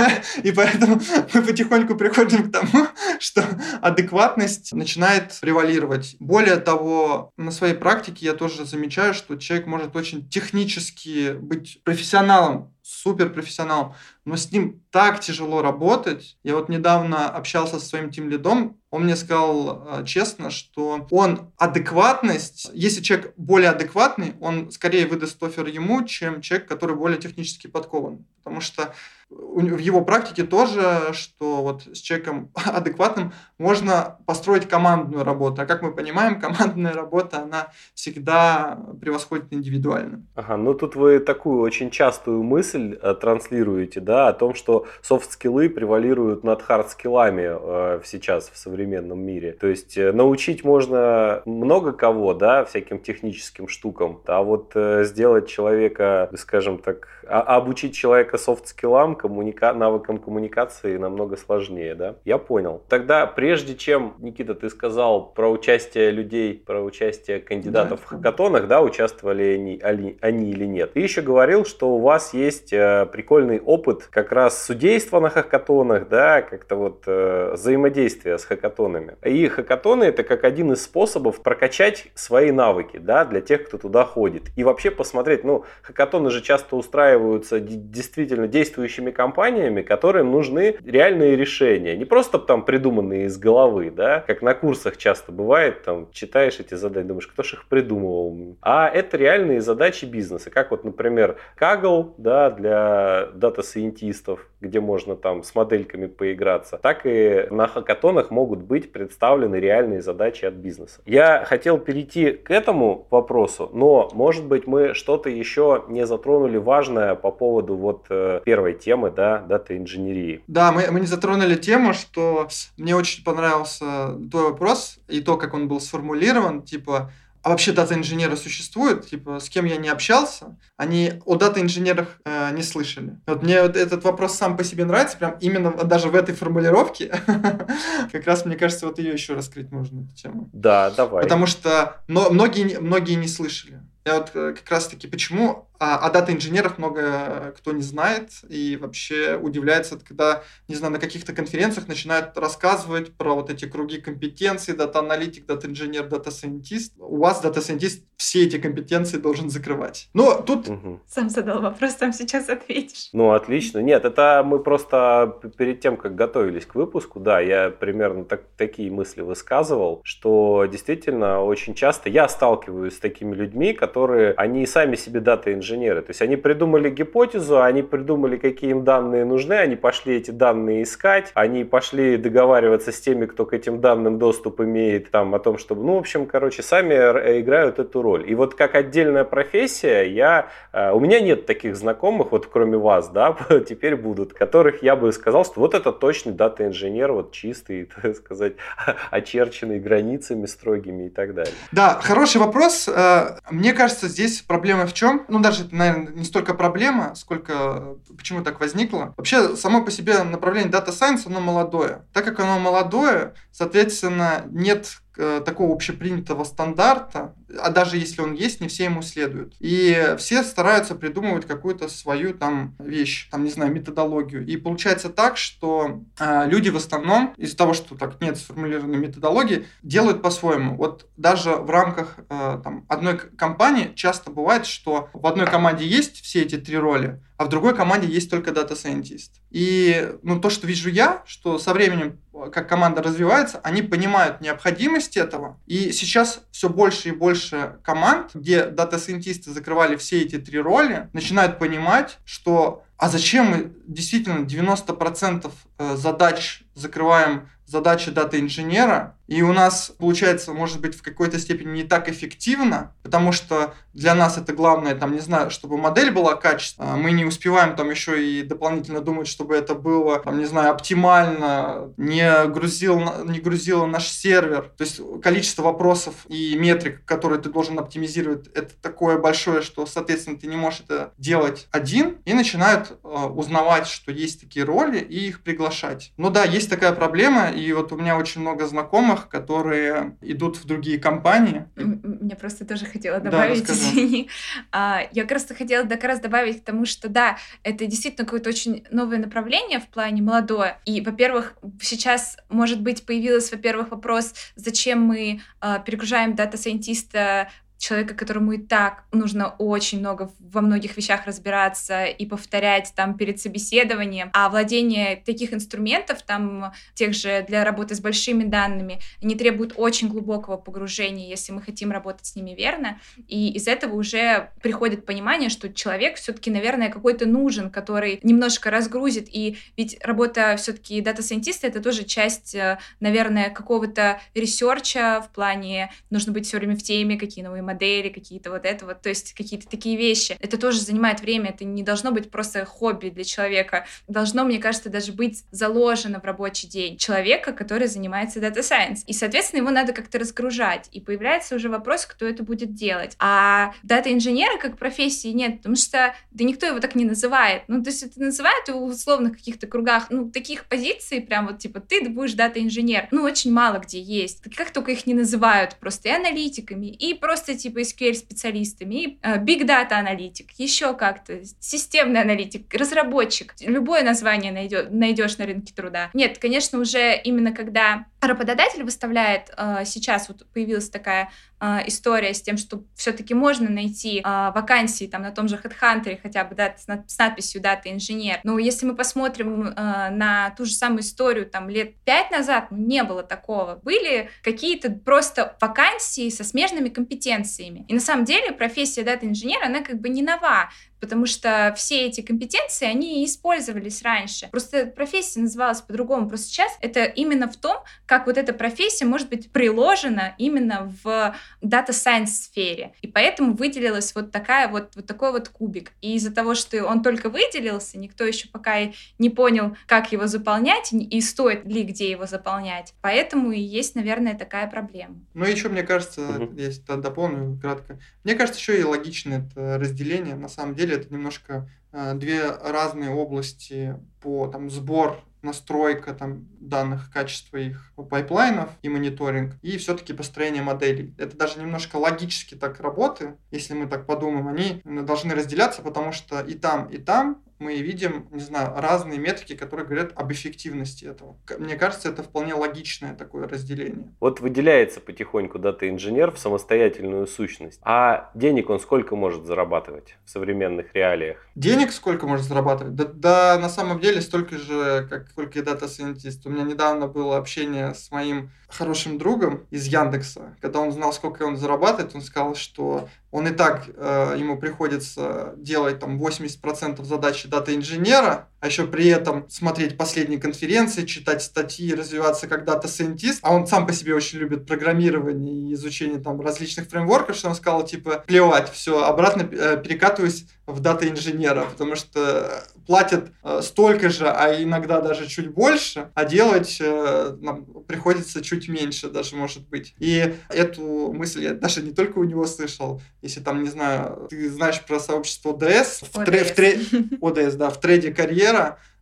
Speaker 4: и поэтому мы потихоньку приходим к тому, что адекватность начинает превалировать. Более того, на своей практике я тоже замечаю, что человек может очень технически быть профессионалом супер профессионал, но с ним так тяжело работать. Я вот недавно общался со своим тим лидом, он мне сказал э, честно, что он адекватность, если человек более адекватный, он скорее выдаст офер ему, чем человек, который более технически подкован. Потому что в его практике тоже, что вот с человеком адекватным можно построить командную работу. А как мы понимаем, командная работа, она всегда превосходит индивидуально.
Speaker 2: Ага, ну тут вы такую очень частую мысль э, транслируете, да, о том, что софт-скиллы превалируют над хард-скиллами э, сейчас в современном мире. То есть э, научить можно много кого, да, всяким техническим штукам, а вот сделать человека, скажем так, а, обучить человека софт-скиллам, коммуника... навыкам коммуникации намного сложнее, да? Я понял. Тогда, прежде чем, Никита, ты сказал про участие людей, про участие кандидатов да, в хакатонах, да, участвовали они, они, они или нет. Ты еще говорил, что у вас есть э, прикольный опыт как раз судейства на хакатонах, да, как-то вот э, взаимодействия с хакатонами. И хакатоны это как один из способов прокачать свои навыки, да, для тех, кто туда ходит. И вообще посмотреть, ну, хакатоны же часто устраиваются действительно действующими компаниями, которым нужны реальные решения. Не просто там придуманные из головы, да, как на курсах часто бывает, там читаешь эти задания, думаешь, кто же их придумывал. А это реальные задачи бизнеса, как вот, например, Kaggle, да, для дата-сайентистов, где можно там с модельками поиграться, так и на хакатонах могут быть представлены реальные задачи от бизнеса. Я хотел перейти к этому вопросу, но, может быть, мы что-то еще не затронули важное по поводу вот э, первой темы, да, дата-инженерии.
Speaker 4: Да, мы, мы не затронули тему, что мне очень понравился твой вопрос и то, как он был сформулирован, типа, а вообще дата-инженеры существуют, типа, с кем я не общался, они о дата-инженерах э, не слышали. Вот мне вот этот вопрос сам по себе нравится, прям именно даже в этой формулировке. Как раз, мне кажется, вот ее еще раскрыть можно, эту тему.
Speaker 2: Да, давай.
Speaker 4: Потому что но, многие, многие не слышали. Я вот э, как раз-таки почему а, о дата-инженерах много э, кто не знает и вообще удивляется, когда, не знаю, на каких-то конференциях начинают рассказывать про вот эти круги компетенций, дата-аналитик, дата-инженер, дата-сайентист. У вас дата-сайентист все эти компетенции должен закрывать. Но тут...
Speaker 3: Угу. Сам задал вопрос, там сейчас ответишь.
Speaker 2: Ну, отлично. Нет, это мы просто перед тем, как готовились к выпуску, да, я примерно так, такие мысли высказывал, что действительно очень часто я сталкиваюсь с такими людьми, которые, они сами себе дата-инженеры инженеры. То есть они придумали гипотезу, они придумали, какие им данные нужны, они пошли эти данные искать, они пошли договариваться с теми, кто к этим данным доступ имеет, там, о том, чтобы, ну, в общем, короче, сами играют эту роль. И вот как отдельная профессия, я, э, у меня нет таких знакомых, вот кроме вас, да, теперь будут, которых я бы сказал, что вот это точный дата-инженер, вот чистый, так сказать, очерченный границами строгими и так далее.
Speaker 4: Да, хороший вопрос. Э, мне кажется, здесь проблема в чем? Ну, даже даже это, наверное, не столько проблема, сколько почему так возникло. Вообще, само по себе направление Data Science, оно молодое. Так как оно молодое, соответственно, нет Э, такого общепринятого стандарта, а даже если он есть, не все ему следуют. И все стараются придумывать какую-то свою там вещь, там, не знаю, методологию. И получается так, что э, люди в основном, из-за того, что так нет сформулированной методологии, делают по-своему. Вот даже в рамках э, там, одной компании часто бывает, что в одной команде есть все эти три роли, а в другой команде есть только дата-сайентист. И ну, то, что вижу я, что со временем как команда развивается, они понимают необходимость этого. И сейчас все больше и больше команд, где дата-сайентисты закрывали все эти три роли, начинают понимать, что а зачем мы действительно 90% э, задач закрываем задачи дата-инженера, и у нас получается, может быть, в какой-то степени не так эффективно, потому что для нас это главное, там, не знаю, чтобы модель была качественная. Мы не успеваем там еще и дополнительно думать, чтобы это было, там, не знаю, оптимально, не грузил, не грузило наш сервер. То есть количество вопросов и метрик, которые ты должен оптимизировать, это такое большое, что, соответственно, ты не можешь это делать один, и начинают э, узнавать, что есть такие роли, и их приглашать. Ну да, есть такая проблема, и вот у меня очень много знакомых, знакомых, которые идут в другие компании.
Speaker 3: Мне просто тоже хотела добавить, да, извини. А, я как раз хотела как раз добавить к тому, что да, это действительно какое-то очень новое направление в плане молодое. И, во-первых, сейчас, может быть, появилось, во-первых, вопрос, зачем мы а, перегружаем дата-сайентиста человека, которому и так нужно очень много во многих вещах разбираться и повторять там перед собеседованием, а владение таких инструментов, там тех же для работы с большими данными, они требуют очень глубокого погружения, если мы хотим работать с ними верно, и из этого уже приходит понимание, что человек все-таки, наверное, какой-то нужен, который немножко разгрузит, и ведь работа все-таки дата-сайентиста это тоже часть, э, наверное, какого-то research а в плане нужно быть все время в теме, какие новые модели, какие-то вот это вот, то есть какие-то такие вещи. Это тоже занимает время, это не должно быть просто хобби для человека. Должно, мне кажется, даже быть заложено в рабочий день человека, который занимается Data Science. И, соответственно, его надо как-то разгружать. И появляется уже вопрос, кто это будет делать. А дата-инженера как профессии нет, потому что да никто его так не называет. Ну, то есть это называют его в условных каких-то кругах, ну, таких позиций, прям вот типа ты будешь дата-инженер. Ну, очень мало где есть. Как только их не называют просто и аналитиками, и просто типа SQL-специалистами, и э, Big Data аналитик, еще как-то, системный аналитик, разработчик. Любое название найдет, найдешь на рынке труда. Нет, конечно, уже именно когда работодатель выставляет, э, сейчас вот появилась такая э, история с тем, что все-таки можно найти э, вакансии там на том же HeadHunter хотя бы да, с, надписью «Дата инженер». Но если мы посмотрим на ту же самую историю там лет пять назад, ну, не было такого. Были какие-то просто вакансии со смежными компетенциями. И на самом деле профессия дата-инженера, она как бы не нова потому что все эти компетенции, они использовались раньше. Просто профессия называлась по-другому. Просто сейчас это именно в том, как вот эта профессия может быть приложена именно в Data Science сфере. И поэтому выделилась вот такая вот, вот такой вот кубик. И из-за того, что он только выделился, никто еще пока и не понял, как его заполнять и стоит ли где его заполнять. Поэтому и есть, наверное, такая проблема.
Speaker 4: Ну, еще, мне кажется, угу. если дополню кратко, мне кажется, еще и логично это разделение. На самом деле это немножко э, две разные области по там, сбор настройка там, данных, качество их pipeline ов и мониторинг, и все-таки построение моделей. Это даже немножко логически так работы, если мы так подумаем, они должны разделяться, потому что и там, и там мы видим, не знаю, разные метрики, которые говорят об эффективности этого. Мне кажется, это вполне логичное такое разделение.
Speaker 2: Вот выделяется потихоньку дата-инженер в самостоятельную сущность. А денег он сколько может зарабатывать в современных реалиях?
Speaker 4: Денег сколько может зарабатывать? Да, да на самом деле столько же, как сколько и дата-сайентист. У меня недавно было общение с моим хорошим другом из Яндекса. Когда он знал, сколько он зарабатывает, он сказал, что он и так, э, ему приходится делать там 80% задачи дата-инженера, а еще при этом смотреть последние конференции, читать статьи, развиваться как дата-сайентист. А он сам по себе очень любит программирование и изучение там различных фреймворков, что он сказал, типа, плевать, все, обратно э, перекатываюсь в дата-инженера, потому что платят э, столько же, а иногда даже чуть больше, а делать э, нам приходится чуть меньше даже, может быть. И эту мысль я даже не только у него слышал, если там, не знаю, ты знаешь про сообщество ODS, в, тре, в тре, ODS, да, в трейде карьера,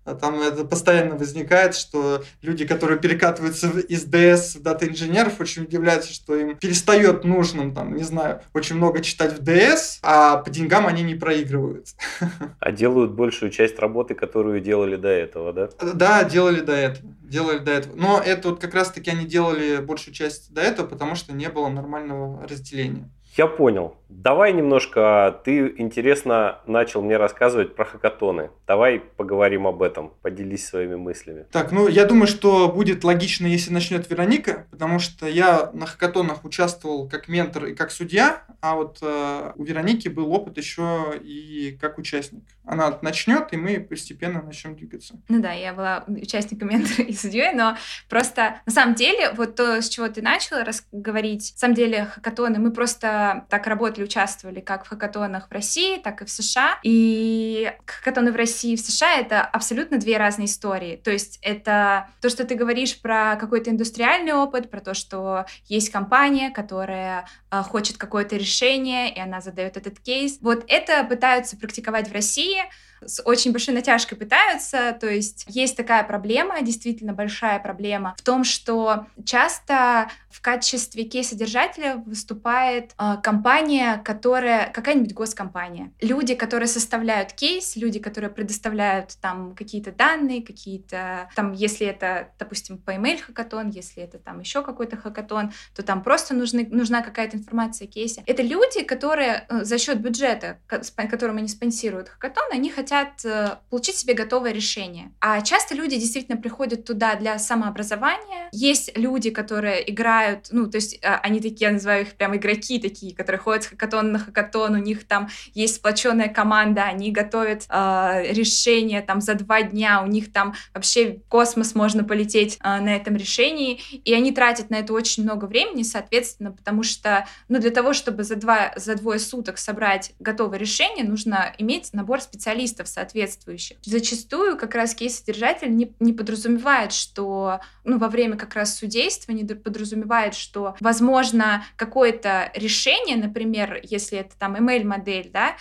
Speaker 4: а там это постоянно возникает, что люди, которые перекатываются из DS в дата-инженеров, очень удивляются, что им перестает нужным, там, не знаю, очень много читать в DS, а по деньгам они не проигрывают.
Speaker 2: А делают большую часть работы, которую делали до этого, да?
Speaker 4: Да, делали до этого. Делали до этого. Но это вот как раз-таки они делали большую часть до этого, потому что не было нормального разделения.
Speaker 2: Я понял. Давай немножко, ты интересно начал мне рассказывать про хакатоны. Давай поговорим об этом, поделись своими мыслями.
Speaker 4: Так, ну я думаю, что будет логично, если начнет Вероника, потому что я на хакатонах участвовал как ментор и как судья, а вот э, у Вероники был опыт еще и как участник. Она начнет, и мы постепенно начнем двигаться.
Speaker 3: Ну да, я была участником, ментором и судьей, но просто на самом деле вот то, с чего ты начала говорить, на самом деле хакатоны, мы просто так работали, участвовали как в хакатонах в России, так и в США. И хакатоны в России и в США — это абсолютно две разные истории. То есть это то, что ты говоришь про какой-то индустриальный опыт, про то, что есть компания, которая э, хочет какое-то решение, и она задает этот кейс. Вот это пытаются практиковать в России, с очень большой натяжкой пытаются. То есть есть такая проблема, действительно большая проблема, в том, что часто в качестве кейс-содержателя выступает э, компания, которая, какая-нибудь госкомпания. Люди, которые составляют кейс, люди, которые предоставляют там какие-то данные, какие-то, там, если это, допустим, по email хакатон, если это там еще какой-то хакатон, то там просто нужны, нужна какая-то информация о кейсе. Это люди, которые э, за счет бюджета, которым они спонсируют хакатон, они хотят э, получить себе готовое решение. А часто люди действительно приходят туда для самообразования. Есть люди, которые играют, ну, то есть а, они такие, я называю их прям игроки такие, которые ходят с хакатона на хакатон, у них там есть сплоченная команда, они готовят э, решение там за два дня, у них там вообще в космос можно полететь э, на этом решении, и они тратят на это очень много времени, соответственно, потому что, ну, для того, чтобы за, два, за двое суток собрать готовое решение, нужно иметь набор специалистов соответствующих. Зачастую как раз кейс-содержатель не, не подразумевает, что, ну, во время как раз судейства не подразумевает, что, возможно, какое-то решение, например, если это там email-модель, да,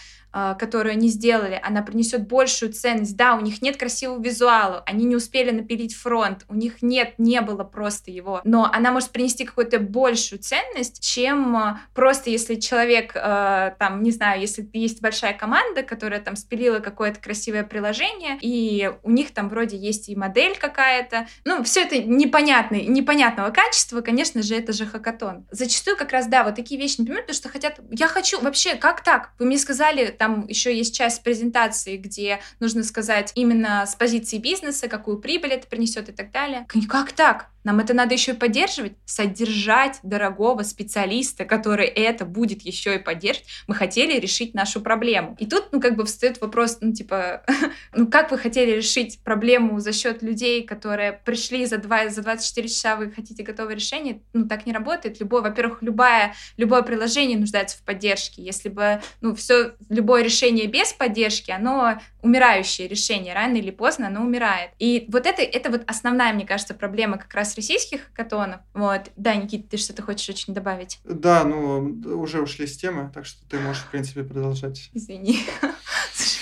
Speaker 3: которую они сделали, она принесет большую ценность. Да, у них нет красивого визуала, они не успели напилить фронт, у них нет, не было просто его, но она может принести какую-то большую ценность, чем а, просто если человек, а, там, не знаю, если есть большая команда, которая там спилила какое-то красивое приложение, и у них там вроде есть и модель какая-то, ну, все это непонятно, непонятного качества, конечно же, это же хакатон. Зачастую как раз, да, вот такие вещи не понимают, потому что хотят, я хочу, вообще, как так? Вы мне сказали, там еще есть часть презентации, где нужно сказать именно с позиции бизнеса, какую прибыль это принесет и так далее. Как так? Нам это надо еще и поддерживать, содержать дорогого специалиста, который это будет еще и поддерживать. Мы хотели решить нашу проблему. И тут, ну, как бы встает вопрос, ну, типа, ну, как вы хотели решить проблему за счет людей, которые пришли за, 2, за 24 часа, вы хотите готовое решение? Ну, так не работает. Любое, во-первых, любое, любое приложение нуждается в поддержке. Если бы, ну, все, любое решение без поддержки, оно умирающее решение. Рано или поздно оно умирает. И вот это, это вот основная, мне кажется, проблема как раз российских хакатонов. Вот. Да, Никита, ты что-то хочешь очень добавить?
Speaker 4: Да, ну, уже ушли с темы, так что ты можешь, в принципе, продолжать.
Speaker 3: Извини.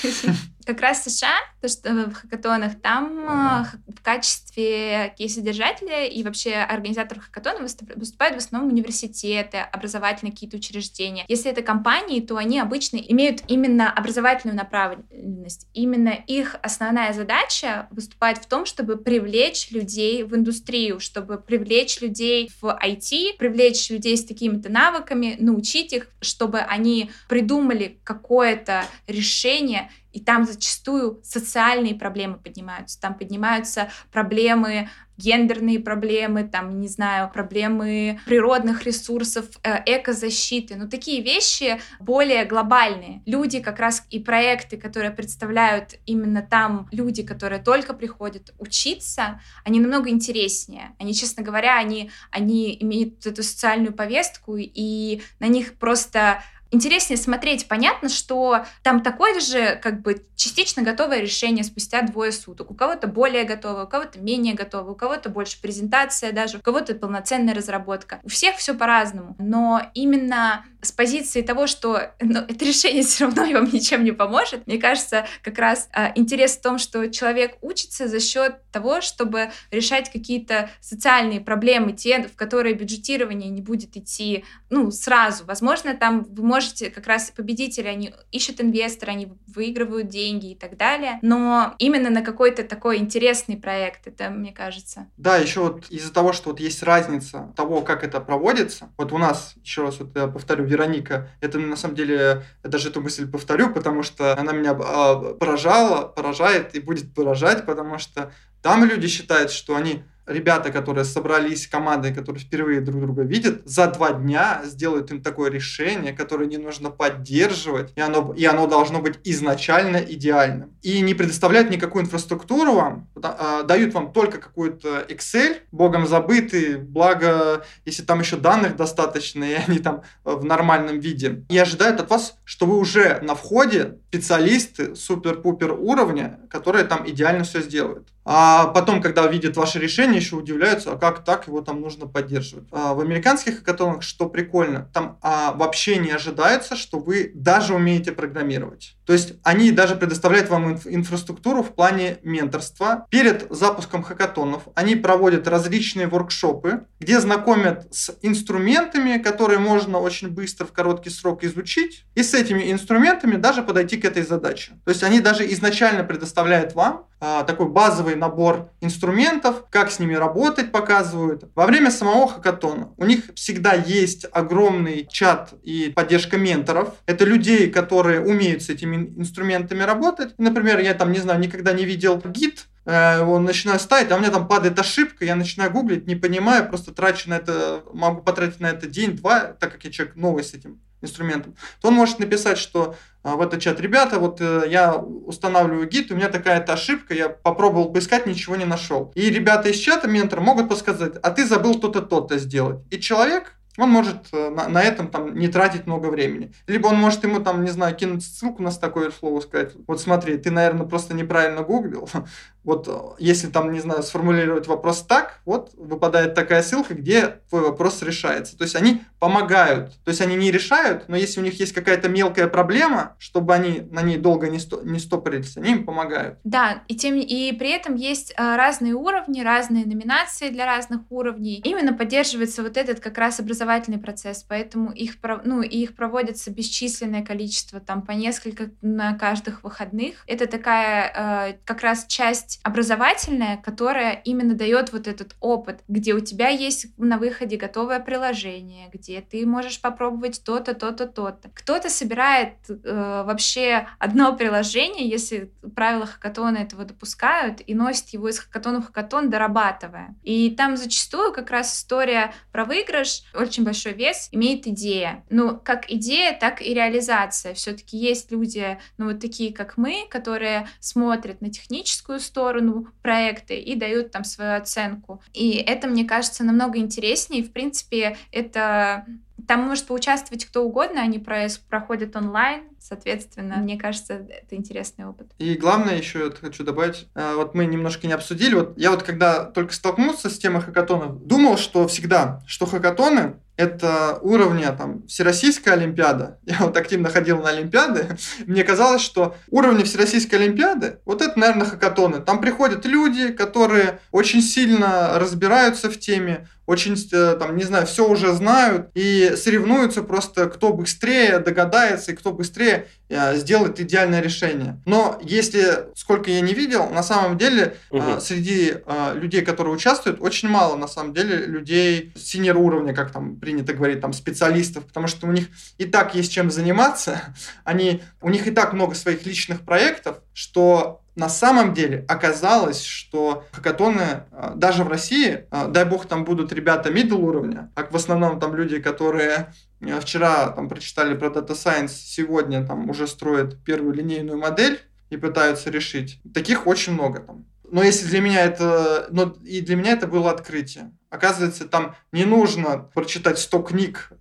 Speaker 3: Как раз США, то, что в хакатонах, там а, в качестве кейс-содержателя и вообще организаторов хакатона выступают в основном университеты, образовательные какие-то учреждения. Если это компании, то они обычно имеют именно образовательную направленность. Именно их основная задача выступает в том, чтобы привлечь людей в индустрию, чтобы привлечь людей в IT, привлечь людей с такими-то навыками, научить их, чтобы они придумали какое-то решение, и там зачастую социальные проблемы поднимаются. Там поднимаются проблемы гендерные проблемы, там, не знаю, проблемы природных ресурсов, э, экозащиты, ну, такие вещи более глобальные. Люди как раз и проекты, которые представляют именно там люди, которые только приходят учиться, они намного интереснее. Они, честно говоря, они, они имеют эту социальную повестку, и на них просто интереснее смотреть. Понятно, что там такое же, как бы, частично готовое решение спустя двое суток. У кого-то более готово, у кого-то менее готово, у кого-то больше презентация даже, у кого-то полноценная разработка. У всех все по-разному. Но именно с позиции того, что ну, это решение все равно вам ничем не поможет, мне кажется, как раз э, интерес в том, что человек учится за счет того, чтобы решать какие-то социальные проблемы, те, в которые бюджетирование не будет идти ну, сразу. Возможно, там вы можете как раз победители, они ищут инвестора, они выигрывают деньги и так далее, но именно на какой-то такой интересный проект, это мне кажется.
Speaker 4: Да, еще вот из-за того, что вот есть разница того, как это проводится, вот у нас, еще раз вот я повторю, Вероника. Это на самом деле, я даже эту мысль повторю, потому что она меня а, поражала, поражает и будет поражать, потому что там люди считают, что они ребята, которые собрались командой, которые впервые друг друга видят, за два дня сделают им такое решение, которое не нужно поддерживать, и оно, и оно должно быть изначально идеальным. И не предоставляют никакую инфраструктуру вам, а, дают вам только какой-то Excel, богом забытый, благо, если там еще данных достаточно, и они там в нормальном виде, и ожидают от вас, что вы уже на входе специалисты супер-пупер уровня, которые там идеально все сделают. А потом, когда видят ваше решение, еще удивляются, а как так его там нужно поддерживать. А в американских хакатонах, что прикольно, там а, вообще не ожидается, что вы даже умеете программировать. То есть они даже предоставляют вам инф- инфраструктуру в плане менторства. Перед запуском хакатонов они проводят различные воркшопы, где знакомят с инструментами, которые можно очень быстро в короткий срок изучить, и с этими инструментами даже подойти к этой задаче. То есть они даже изначально предоставляют вам а, такой базовый набор инструментов, как с ними работать, показывают. Во время самого хакатона у них всегда есть огромный чат и поддержка менторов. Это людей, которые умеют с этими инструментами работать. Например, я там, не знаю, никогда не видел гид, э, он начинаю ставить, а у меня там падает ошибка, я начинаю гуглить, не понимаю, просто трачу на это, могу потратить на это день-два, так как я человек новый с этим инструментом, то он может написать, что а, в этот чат, ребята, вот э, я устанавливаю гид, у меня такая-то ошибка, я попробовал поискать, ничего не нашел. И ребята из чата, ментор, могут подсказать, а ты забыл то-то, то-то сделать. И человек он может э, на, на этом там не тратить много времени. Либо он может ему там, не знаю, кинуть ссылку на такое слово, сказать, вот смотри, ты, наверное, просто неправильно гуглил. Вот э, если там, не знаю, сформулировать вопрос так, вот выпадает такая ссылка, где твой вопрос решается. То есть они помогают. То есть они не решают, но если у них есть какая-то мелкая проблема, чтобы они на ней долго не, сто, не стопорились, они им помогают.
Speaker 3: Да, и, тем, и при этом есть а, разные уровни, разные номинации для разных уровней. Именно поддерживается вот этот как раз образовательный процесс, поэтому их, ну, их проводится бесчисленное количество, там по несколько на каждых выходных. Это такая э, как раз часть образовательная, которая именно дает вот этот опыт, где у тебя есть на выходе готовое приложение, где ты можешь попробовать то-то, то-то, то-то. Кто-то собирает э, вообще одно приложение, если правила хакатона этого допускают, и носит его из хакатона в хакатон, дорабатывая. И там зачастую как раз история про выигрыш очень большой вес имеет идея. Ну, как идея, так и реализация. Все-таки есть люди, ну, вот такие, как мы, которые смотрят на техническую сторону проекта и дают там свою оценку. И это, мне кажется, намного интереснее. В принципе, это там может поучаствовать кто угодно, они проходят онлайн, соответственно, мне кажется, это интересный опыт.
Speaker 4: И главное еще я хочу добавить, э, вот мы немножко не обсудили, вот я вот когда только столкнулся с темой хакатонов, думал, что всегда, что хакатоны это уровня там Всероссийская Олимпиада. Я вот активно ходил на Олимпиады. Мне казалось, что уровни Всероссийской Олимпиады, вот это, наверное, хакатоны. Там приходят люди, которые очень сильно разбираются в теме, очень, э, там, не знаю, все уже знают и соревнуются просто, кто быстрее догадается и кто быстрее сделает идеальное решение. Но если, сколько я не видел, на самом деле угу. среди людей, которые участвуют, очень мало, на самом деле, людей синер уровня, как там принято говорить, там, специалистов, потому что у них и так есть чем заниматься, они, у них и так много своих личных проектов, что на самом деле оказалось, что хакатоны а, даже в России, а, дай бог там будут ребята middle уровня, а в основном там люди, которые а, вчера там прочитали про Data Science, сегодня там уже строят первую линейную модель и пытаются решить. Таких очень много там. Но если для меня это, но и для меня это было открытие. Оказывается, там не нужно прочитать 100 книг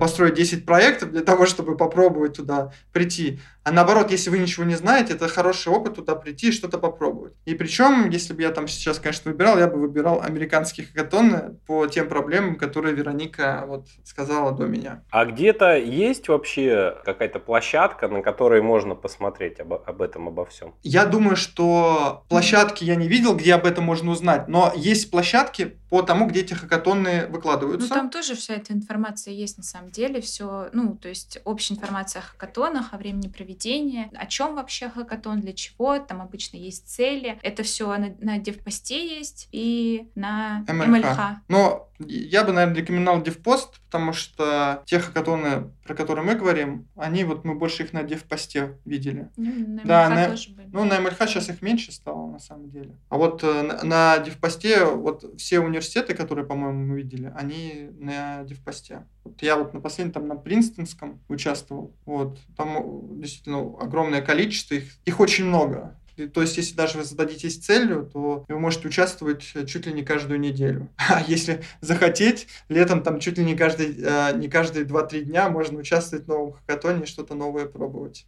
Speaker 4: построить 10 проектов для того, чтобы попробовать туда прийти. А наоборот, если вы ничего не знаете, это хороший опыт туда прийти и что-то попробовать. И причем, если бы я там сейчас, конечно, выбирал, я бы выбирал американские хакатоны по тем проблемам, которые Вероника вот сказала до меня.
Speaker 2: А где-то есть вообще какая-то площадка, на которой можно посмотреть об, об этом, обо всем?
Speaker 4: Я думаю, что площадки я не видел, где об этом можно узнать, но есть площадки по тому, где эти хакатоны выкладываются.
Speaker 3: Ну, там тоже вся эта информация есть на самом деле, все, ну, то есть общая информация о хакатонах, о времени проведения проведения, о чем вообще хакатон, для чего, там обычно есть цели. Это все на, на девпосте есть и на МЛХ. МЛХ.
Speaker 4: Но я бы, наверное, рекомендовал девпост, потому что те хакатоны, про которые мы говорим, они вот мы больше их на девпосте видели.
Speaker 3: Ну, на да, на, тоже были.
Speaker 4: Ну, на МЛХ сейчас их меньше стало, на самом деле. А вот э, на, на девпосте, вот все университеты, которые, по-моему, мы видели, они на девпосте. Вот я вот на последнем там на Принстонском участвовал. Вот. Там действительно огромное количество, их, их очень много. То есть, если даже вы зададитесь целью, то вы можете участвовать чуть ли не каждую неделю. А если захотеть, летом там чуть ли не каждый, э, не каждые 2-3 дня можно участвовать в новом хакатоне и что-то новое пробовать.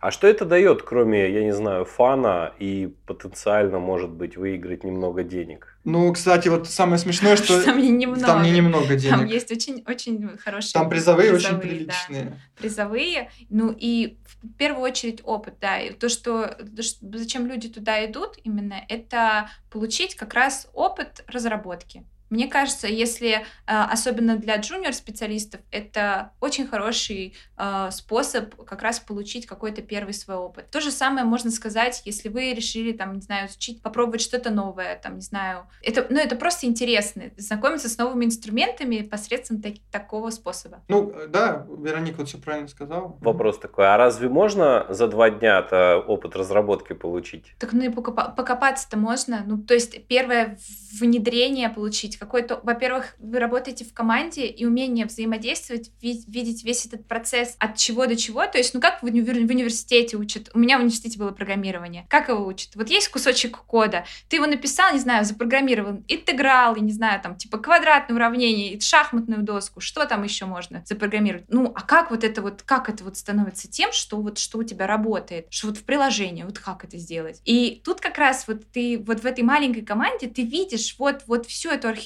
Speaker 2: А что это дает, кроме, я не знаю, фана и потенциально, может быть, выиграть немного денег?
Speaker 4: Ну, кстати, вот самое смешное, что
Speaker 3: Там не немного.
Speaker 4: там не немного денег.
Speaker 3: Там есть очень, очень хорошие
Speaker 4: Там призовые, очень
Speaker 3: да.
Speaker 4: приличные.
Speaker 3: призовые, ну и в первую очередь опыт, да, и то, что зачем люди туда идут именно, это получить как раз опыт разработки. Мне кажется, если э, особенно для джуниор-специалистов, это очень хороший э, способ как раз получить какой-то первый свой опыт. То же самое можно сказать, если вы решили, там, не знаю, учить, попробовать что-то новое, там, не знаю. Это, ну, это просто интересно, знакомиться с новыми инструментами посредством так, такого способа.
Speaker 4: Ну, да, Вероника вот все правильно сказала.
Speaker 2: Вопрос такой, а разве можно за два дня-то опыт разработки получить?
Speaker 3: Так, ну и покопа- покопаться-то можно. Ну, то есть первое внедрение получить, какой-то, во-первых, вы работаете в команде и умение взаимодействовать, видеть весь этот процесс от чего до чего. То есть, ну как в, универ- в университете учат? У меня в университете было программирование. Как его учат? Вот есть кусочек кода, ты его написал, не знаю, запрограммировал, интеграл, и не знаю, там, типа квадратное уравнение, шахматную доску, что там еще можно запрограммировать? Ну, а как вот это вот, как это вот становится тем, что вот, что у тебя работает, что вот в приложении, вот как это сделать? И тут как раз вот ты вот в этой маленькой команде ты видишь вот, вот всю эту архитектуру,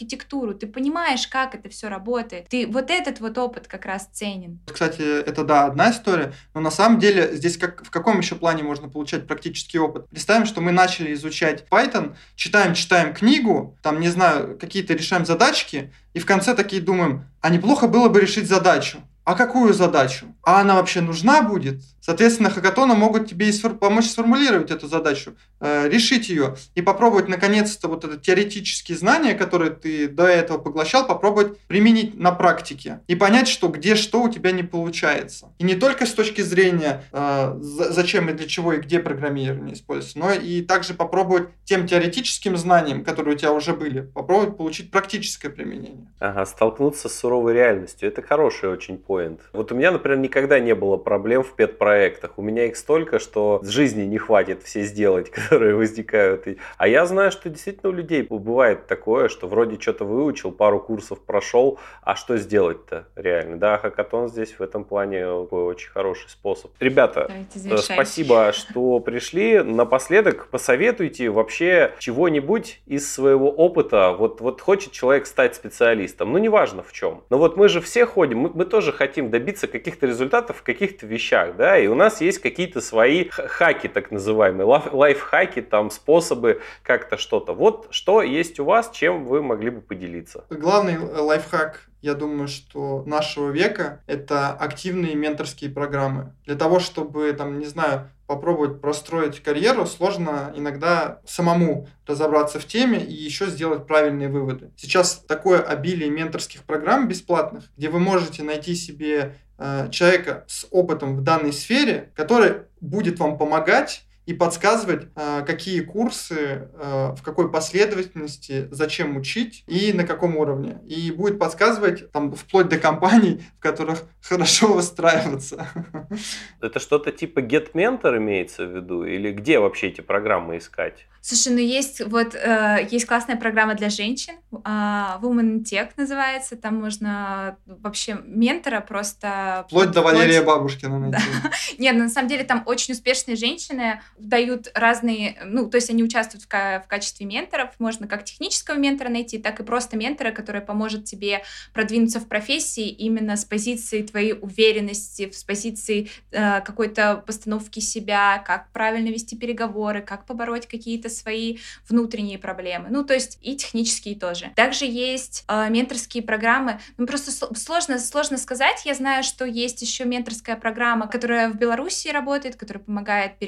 Speaker 3: ты понимаешь, как это все работает. Ты вот этот вот опыт как раз ценен.
Speaker 4: Кстати, это да, одна история, но на самом деле здесь как, в каком еще плане можно получать практический опыт? Представим, что мы начали изучать Python, читаем, читаем книгу, там, не знаю, какие-то решаем задачки, и в конце такие думаем, а неплохо было бы решить задачу. А какую задачу? А она вообще нужна будет? Соответственно, хакатоны могут тебе помочь сформулировать эту задачу, э, решить ее и попробовать наконец-то вот это теоретические знания, которые ты до этого поглощал, попробовать применить на практике и понять, что где что у тебя не получается. И не только с точки зрения э, зачем и для чего и где программирование используется, но и также попробовать тем теоретическим знаниям, которые у тебя уже были, попробовать получить практическое применение.
Speaker 2: Ага, столкнуться с суровой реальностью. Это хороший очень поинт. Вот у меня, например, никогда не было проблем в педпроектах проектах. У меня их столько, что с жизни не хватит все сделать, которые возникают. А я знаю, что действительно у людей бывает такое, что вроде что-то выучил, пару курсов прошел, а что сделать-то реально? Да, хакатон здесь в этом плане очень хороший способ. Ребята, э, спасибо, что пришли. Напоследок посоветуйте вообще чего-нибудь из своего опыта. Вот, вот хочет человек стать специалистом, ну неважно в чем. Но вот мы же все ходим, мы, мы тоже хотим добиться каких-то результатов в каких-то вещах, да, и у нас есть какие-то свои хаки, так называемые, лайфхаки, там, способы как-то что-то. Вот что есть у вас, чем вы могли бы поделиться?
Speaker 4: Главный э, лайфхак я думаю, что нашего века это активные менторские программы. Для того, чтобы, там, не знаю, попробовать простроить карьеру, сложно иногда самому разобраться в теме и еще сделать правильные выводы. Сейчас такое обилие менторских программ бесплатных, где вы можете найти себе Э, человека с опытом в данной сфере, который будет вам помогать и подсказывать, э, какие курсы, э, в какой последовательности, зачем учить и на каком уровне. И будет подсказывать там, вплоть до компаний, в которых хорошо выстраиваться.
Speaker 2: Это что-то типа Get Mentor имеется в виду? Или где вообще эти программы искать?
Speaker 3: Слушай, ну есть вот э, есть классная программа для женщин, э, Woman Tech называется, там можно вообще ментора просто...
Speaker 4: Вплоть до Валерия Бабушкина найти.
Speaker 3: Да. Нет, на самом деле там очень успешные женщины дают разные, ну, то есть они участвуют в, в качестве менторов, можно как технического ментора найти, так и просто ментора, который поможет тебе продвинуться в профессии именно с позиции твоей уверенности, с позиции э, какой-то постановки себя, как правильно вести переговоры, как побороть какие-то свои внутренние проблемы. Ну, то есть и технические тоже. Также есть э, менторские программы. Ну, просто сложно, сложно сказать. Я знаю, что есть еще менторская программа, которая в Беларуси работает, которая помогает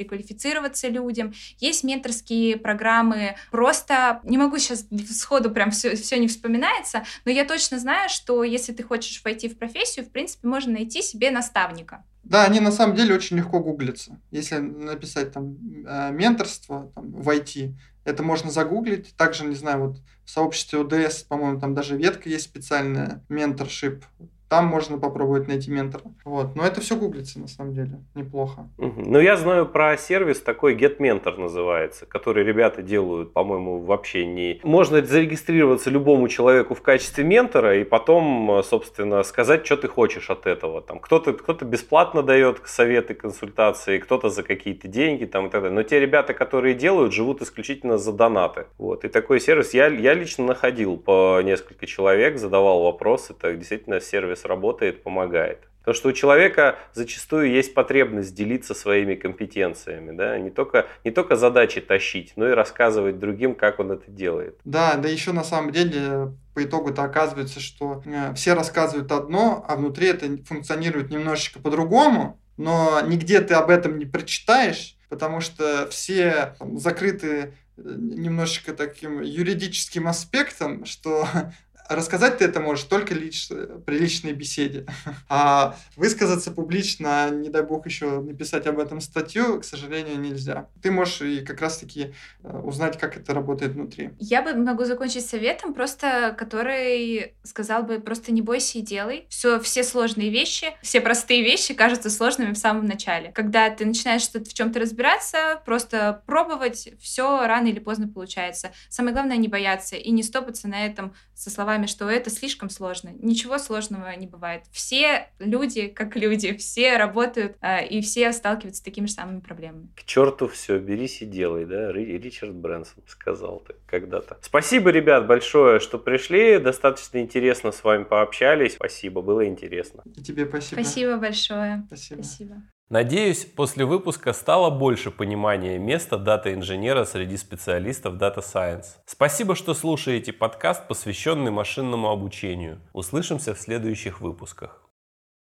Speaker 3: переквалифицироваться людям. Есть менторские программы. Просто не могу сейчас сходу прям все, все не вспоминается, но я точно знаю, что если ты хочешь войти в профессию, в принципе, можно найти себе наставника.
Speaker 4: Да, они на самом деле очень легко гуглятся. Если написать там э, менторство там, в IT, это можно загуглить. Также, не знаю, вот в сообществе ОДС, по-моему, там даже ветка есть специальная, менторшип. Там можно попробовать найти ментора. Вот. Но это все гуглится на самом деле. Неплохо.
Speaker 2: Ну, я знаю про сервис такой GetMentor называется, который ребята делают, по-моему, вообще не... Можно зарегистрироваться любому человеку в качестве ментора и потом, собственно, сказать, что ты хочешь от этого. Там кто-то кто бесплатно дает советы, консультации, кто-то за какие-то деньги там, и так далее. Но те ребята, которые делают, живут исключительно за донаты. Вот. И такой сервис я, я лично находил по несколько человек, задавал вопросы. Это действительно сервис работает, помогает. Потому что у человека зачастую есть потребность делиться своими компетенциями, да, не только, не только задачи тащить, но и рассказывать другим, как он это делает.
Speaker 4: Да, да еще на самом деле по итогу-то оказывается, что э, все рассказывают одно, а внутри это функционирует немножечко по-другому, но нигде ты об этом не прочитаешь, потому что все закрыты э, немножечко таким юридическим аспектом, что рассказать ты это можешь только лич, при личной беседе. А высказаться публично, не дай бог еще написать об этом статью, к сожалению, нельзя. Ты можешь и как раз-таки э, узнать, как это работает внутри.
Speaker 3: Я бы могу закончить советом, просто который сказал бы, просто не бойся и делай. Все, все сложные вещи, все простые вещи кажутся сложными в самом начале. Когда ты начинаешь что-то в чем-то разбираться, просто пробовать, все рано или поздно получается. Самое главное не бояться и не стопаться на этом со словами, что это слишком сложно. Ничего сложного не бывает. Все люди как люди, все работают э, и все сталкиваются с такими же самыми проблемами.
Speaker 2: К черту все, берись и делай, да? Ричард Брэнсон сказал ты когда-то. Спасибо, ребят, большое, что пришли. Достаточно интересно с вами пообщались. Спасибо, было интересно.
Speaker 4: И тебе спасибо.
Speaker 3: Спасибо большое.
Speaker 4: Спасибо.
Speaker 3: Спасибо.
Speaker 1: Надеюсь, после выпуска стало больше понимания места дата-инженера среди специалистов Data Science. Спасибо, что слушаете подкаст, посвященный машинному обучению. Услышимся в следующих выпусках.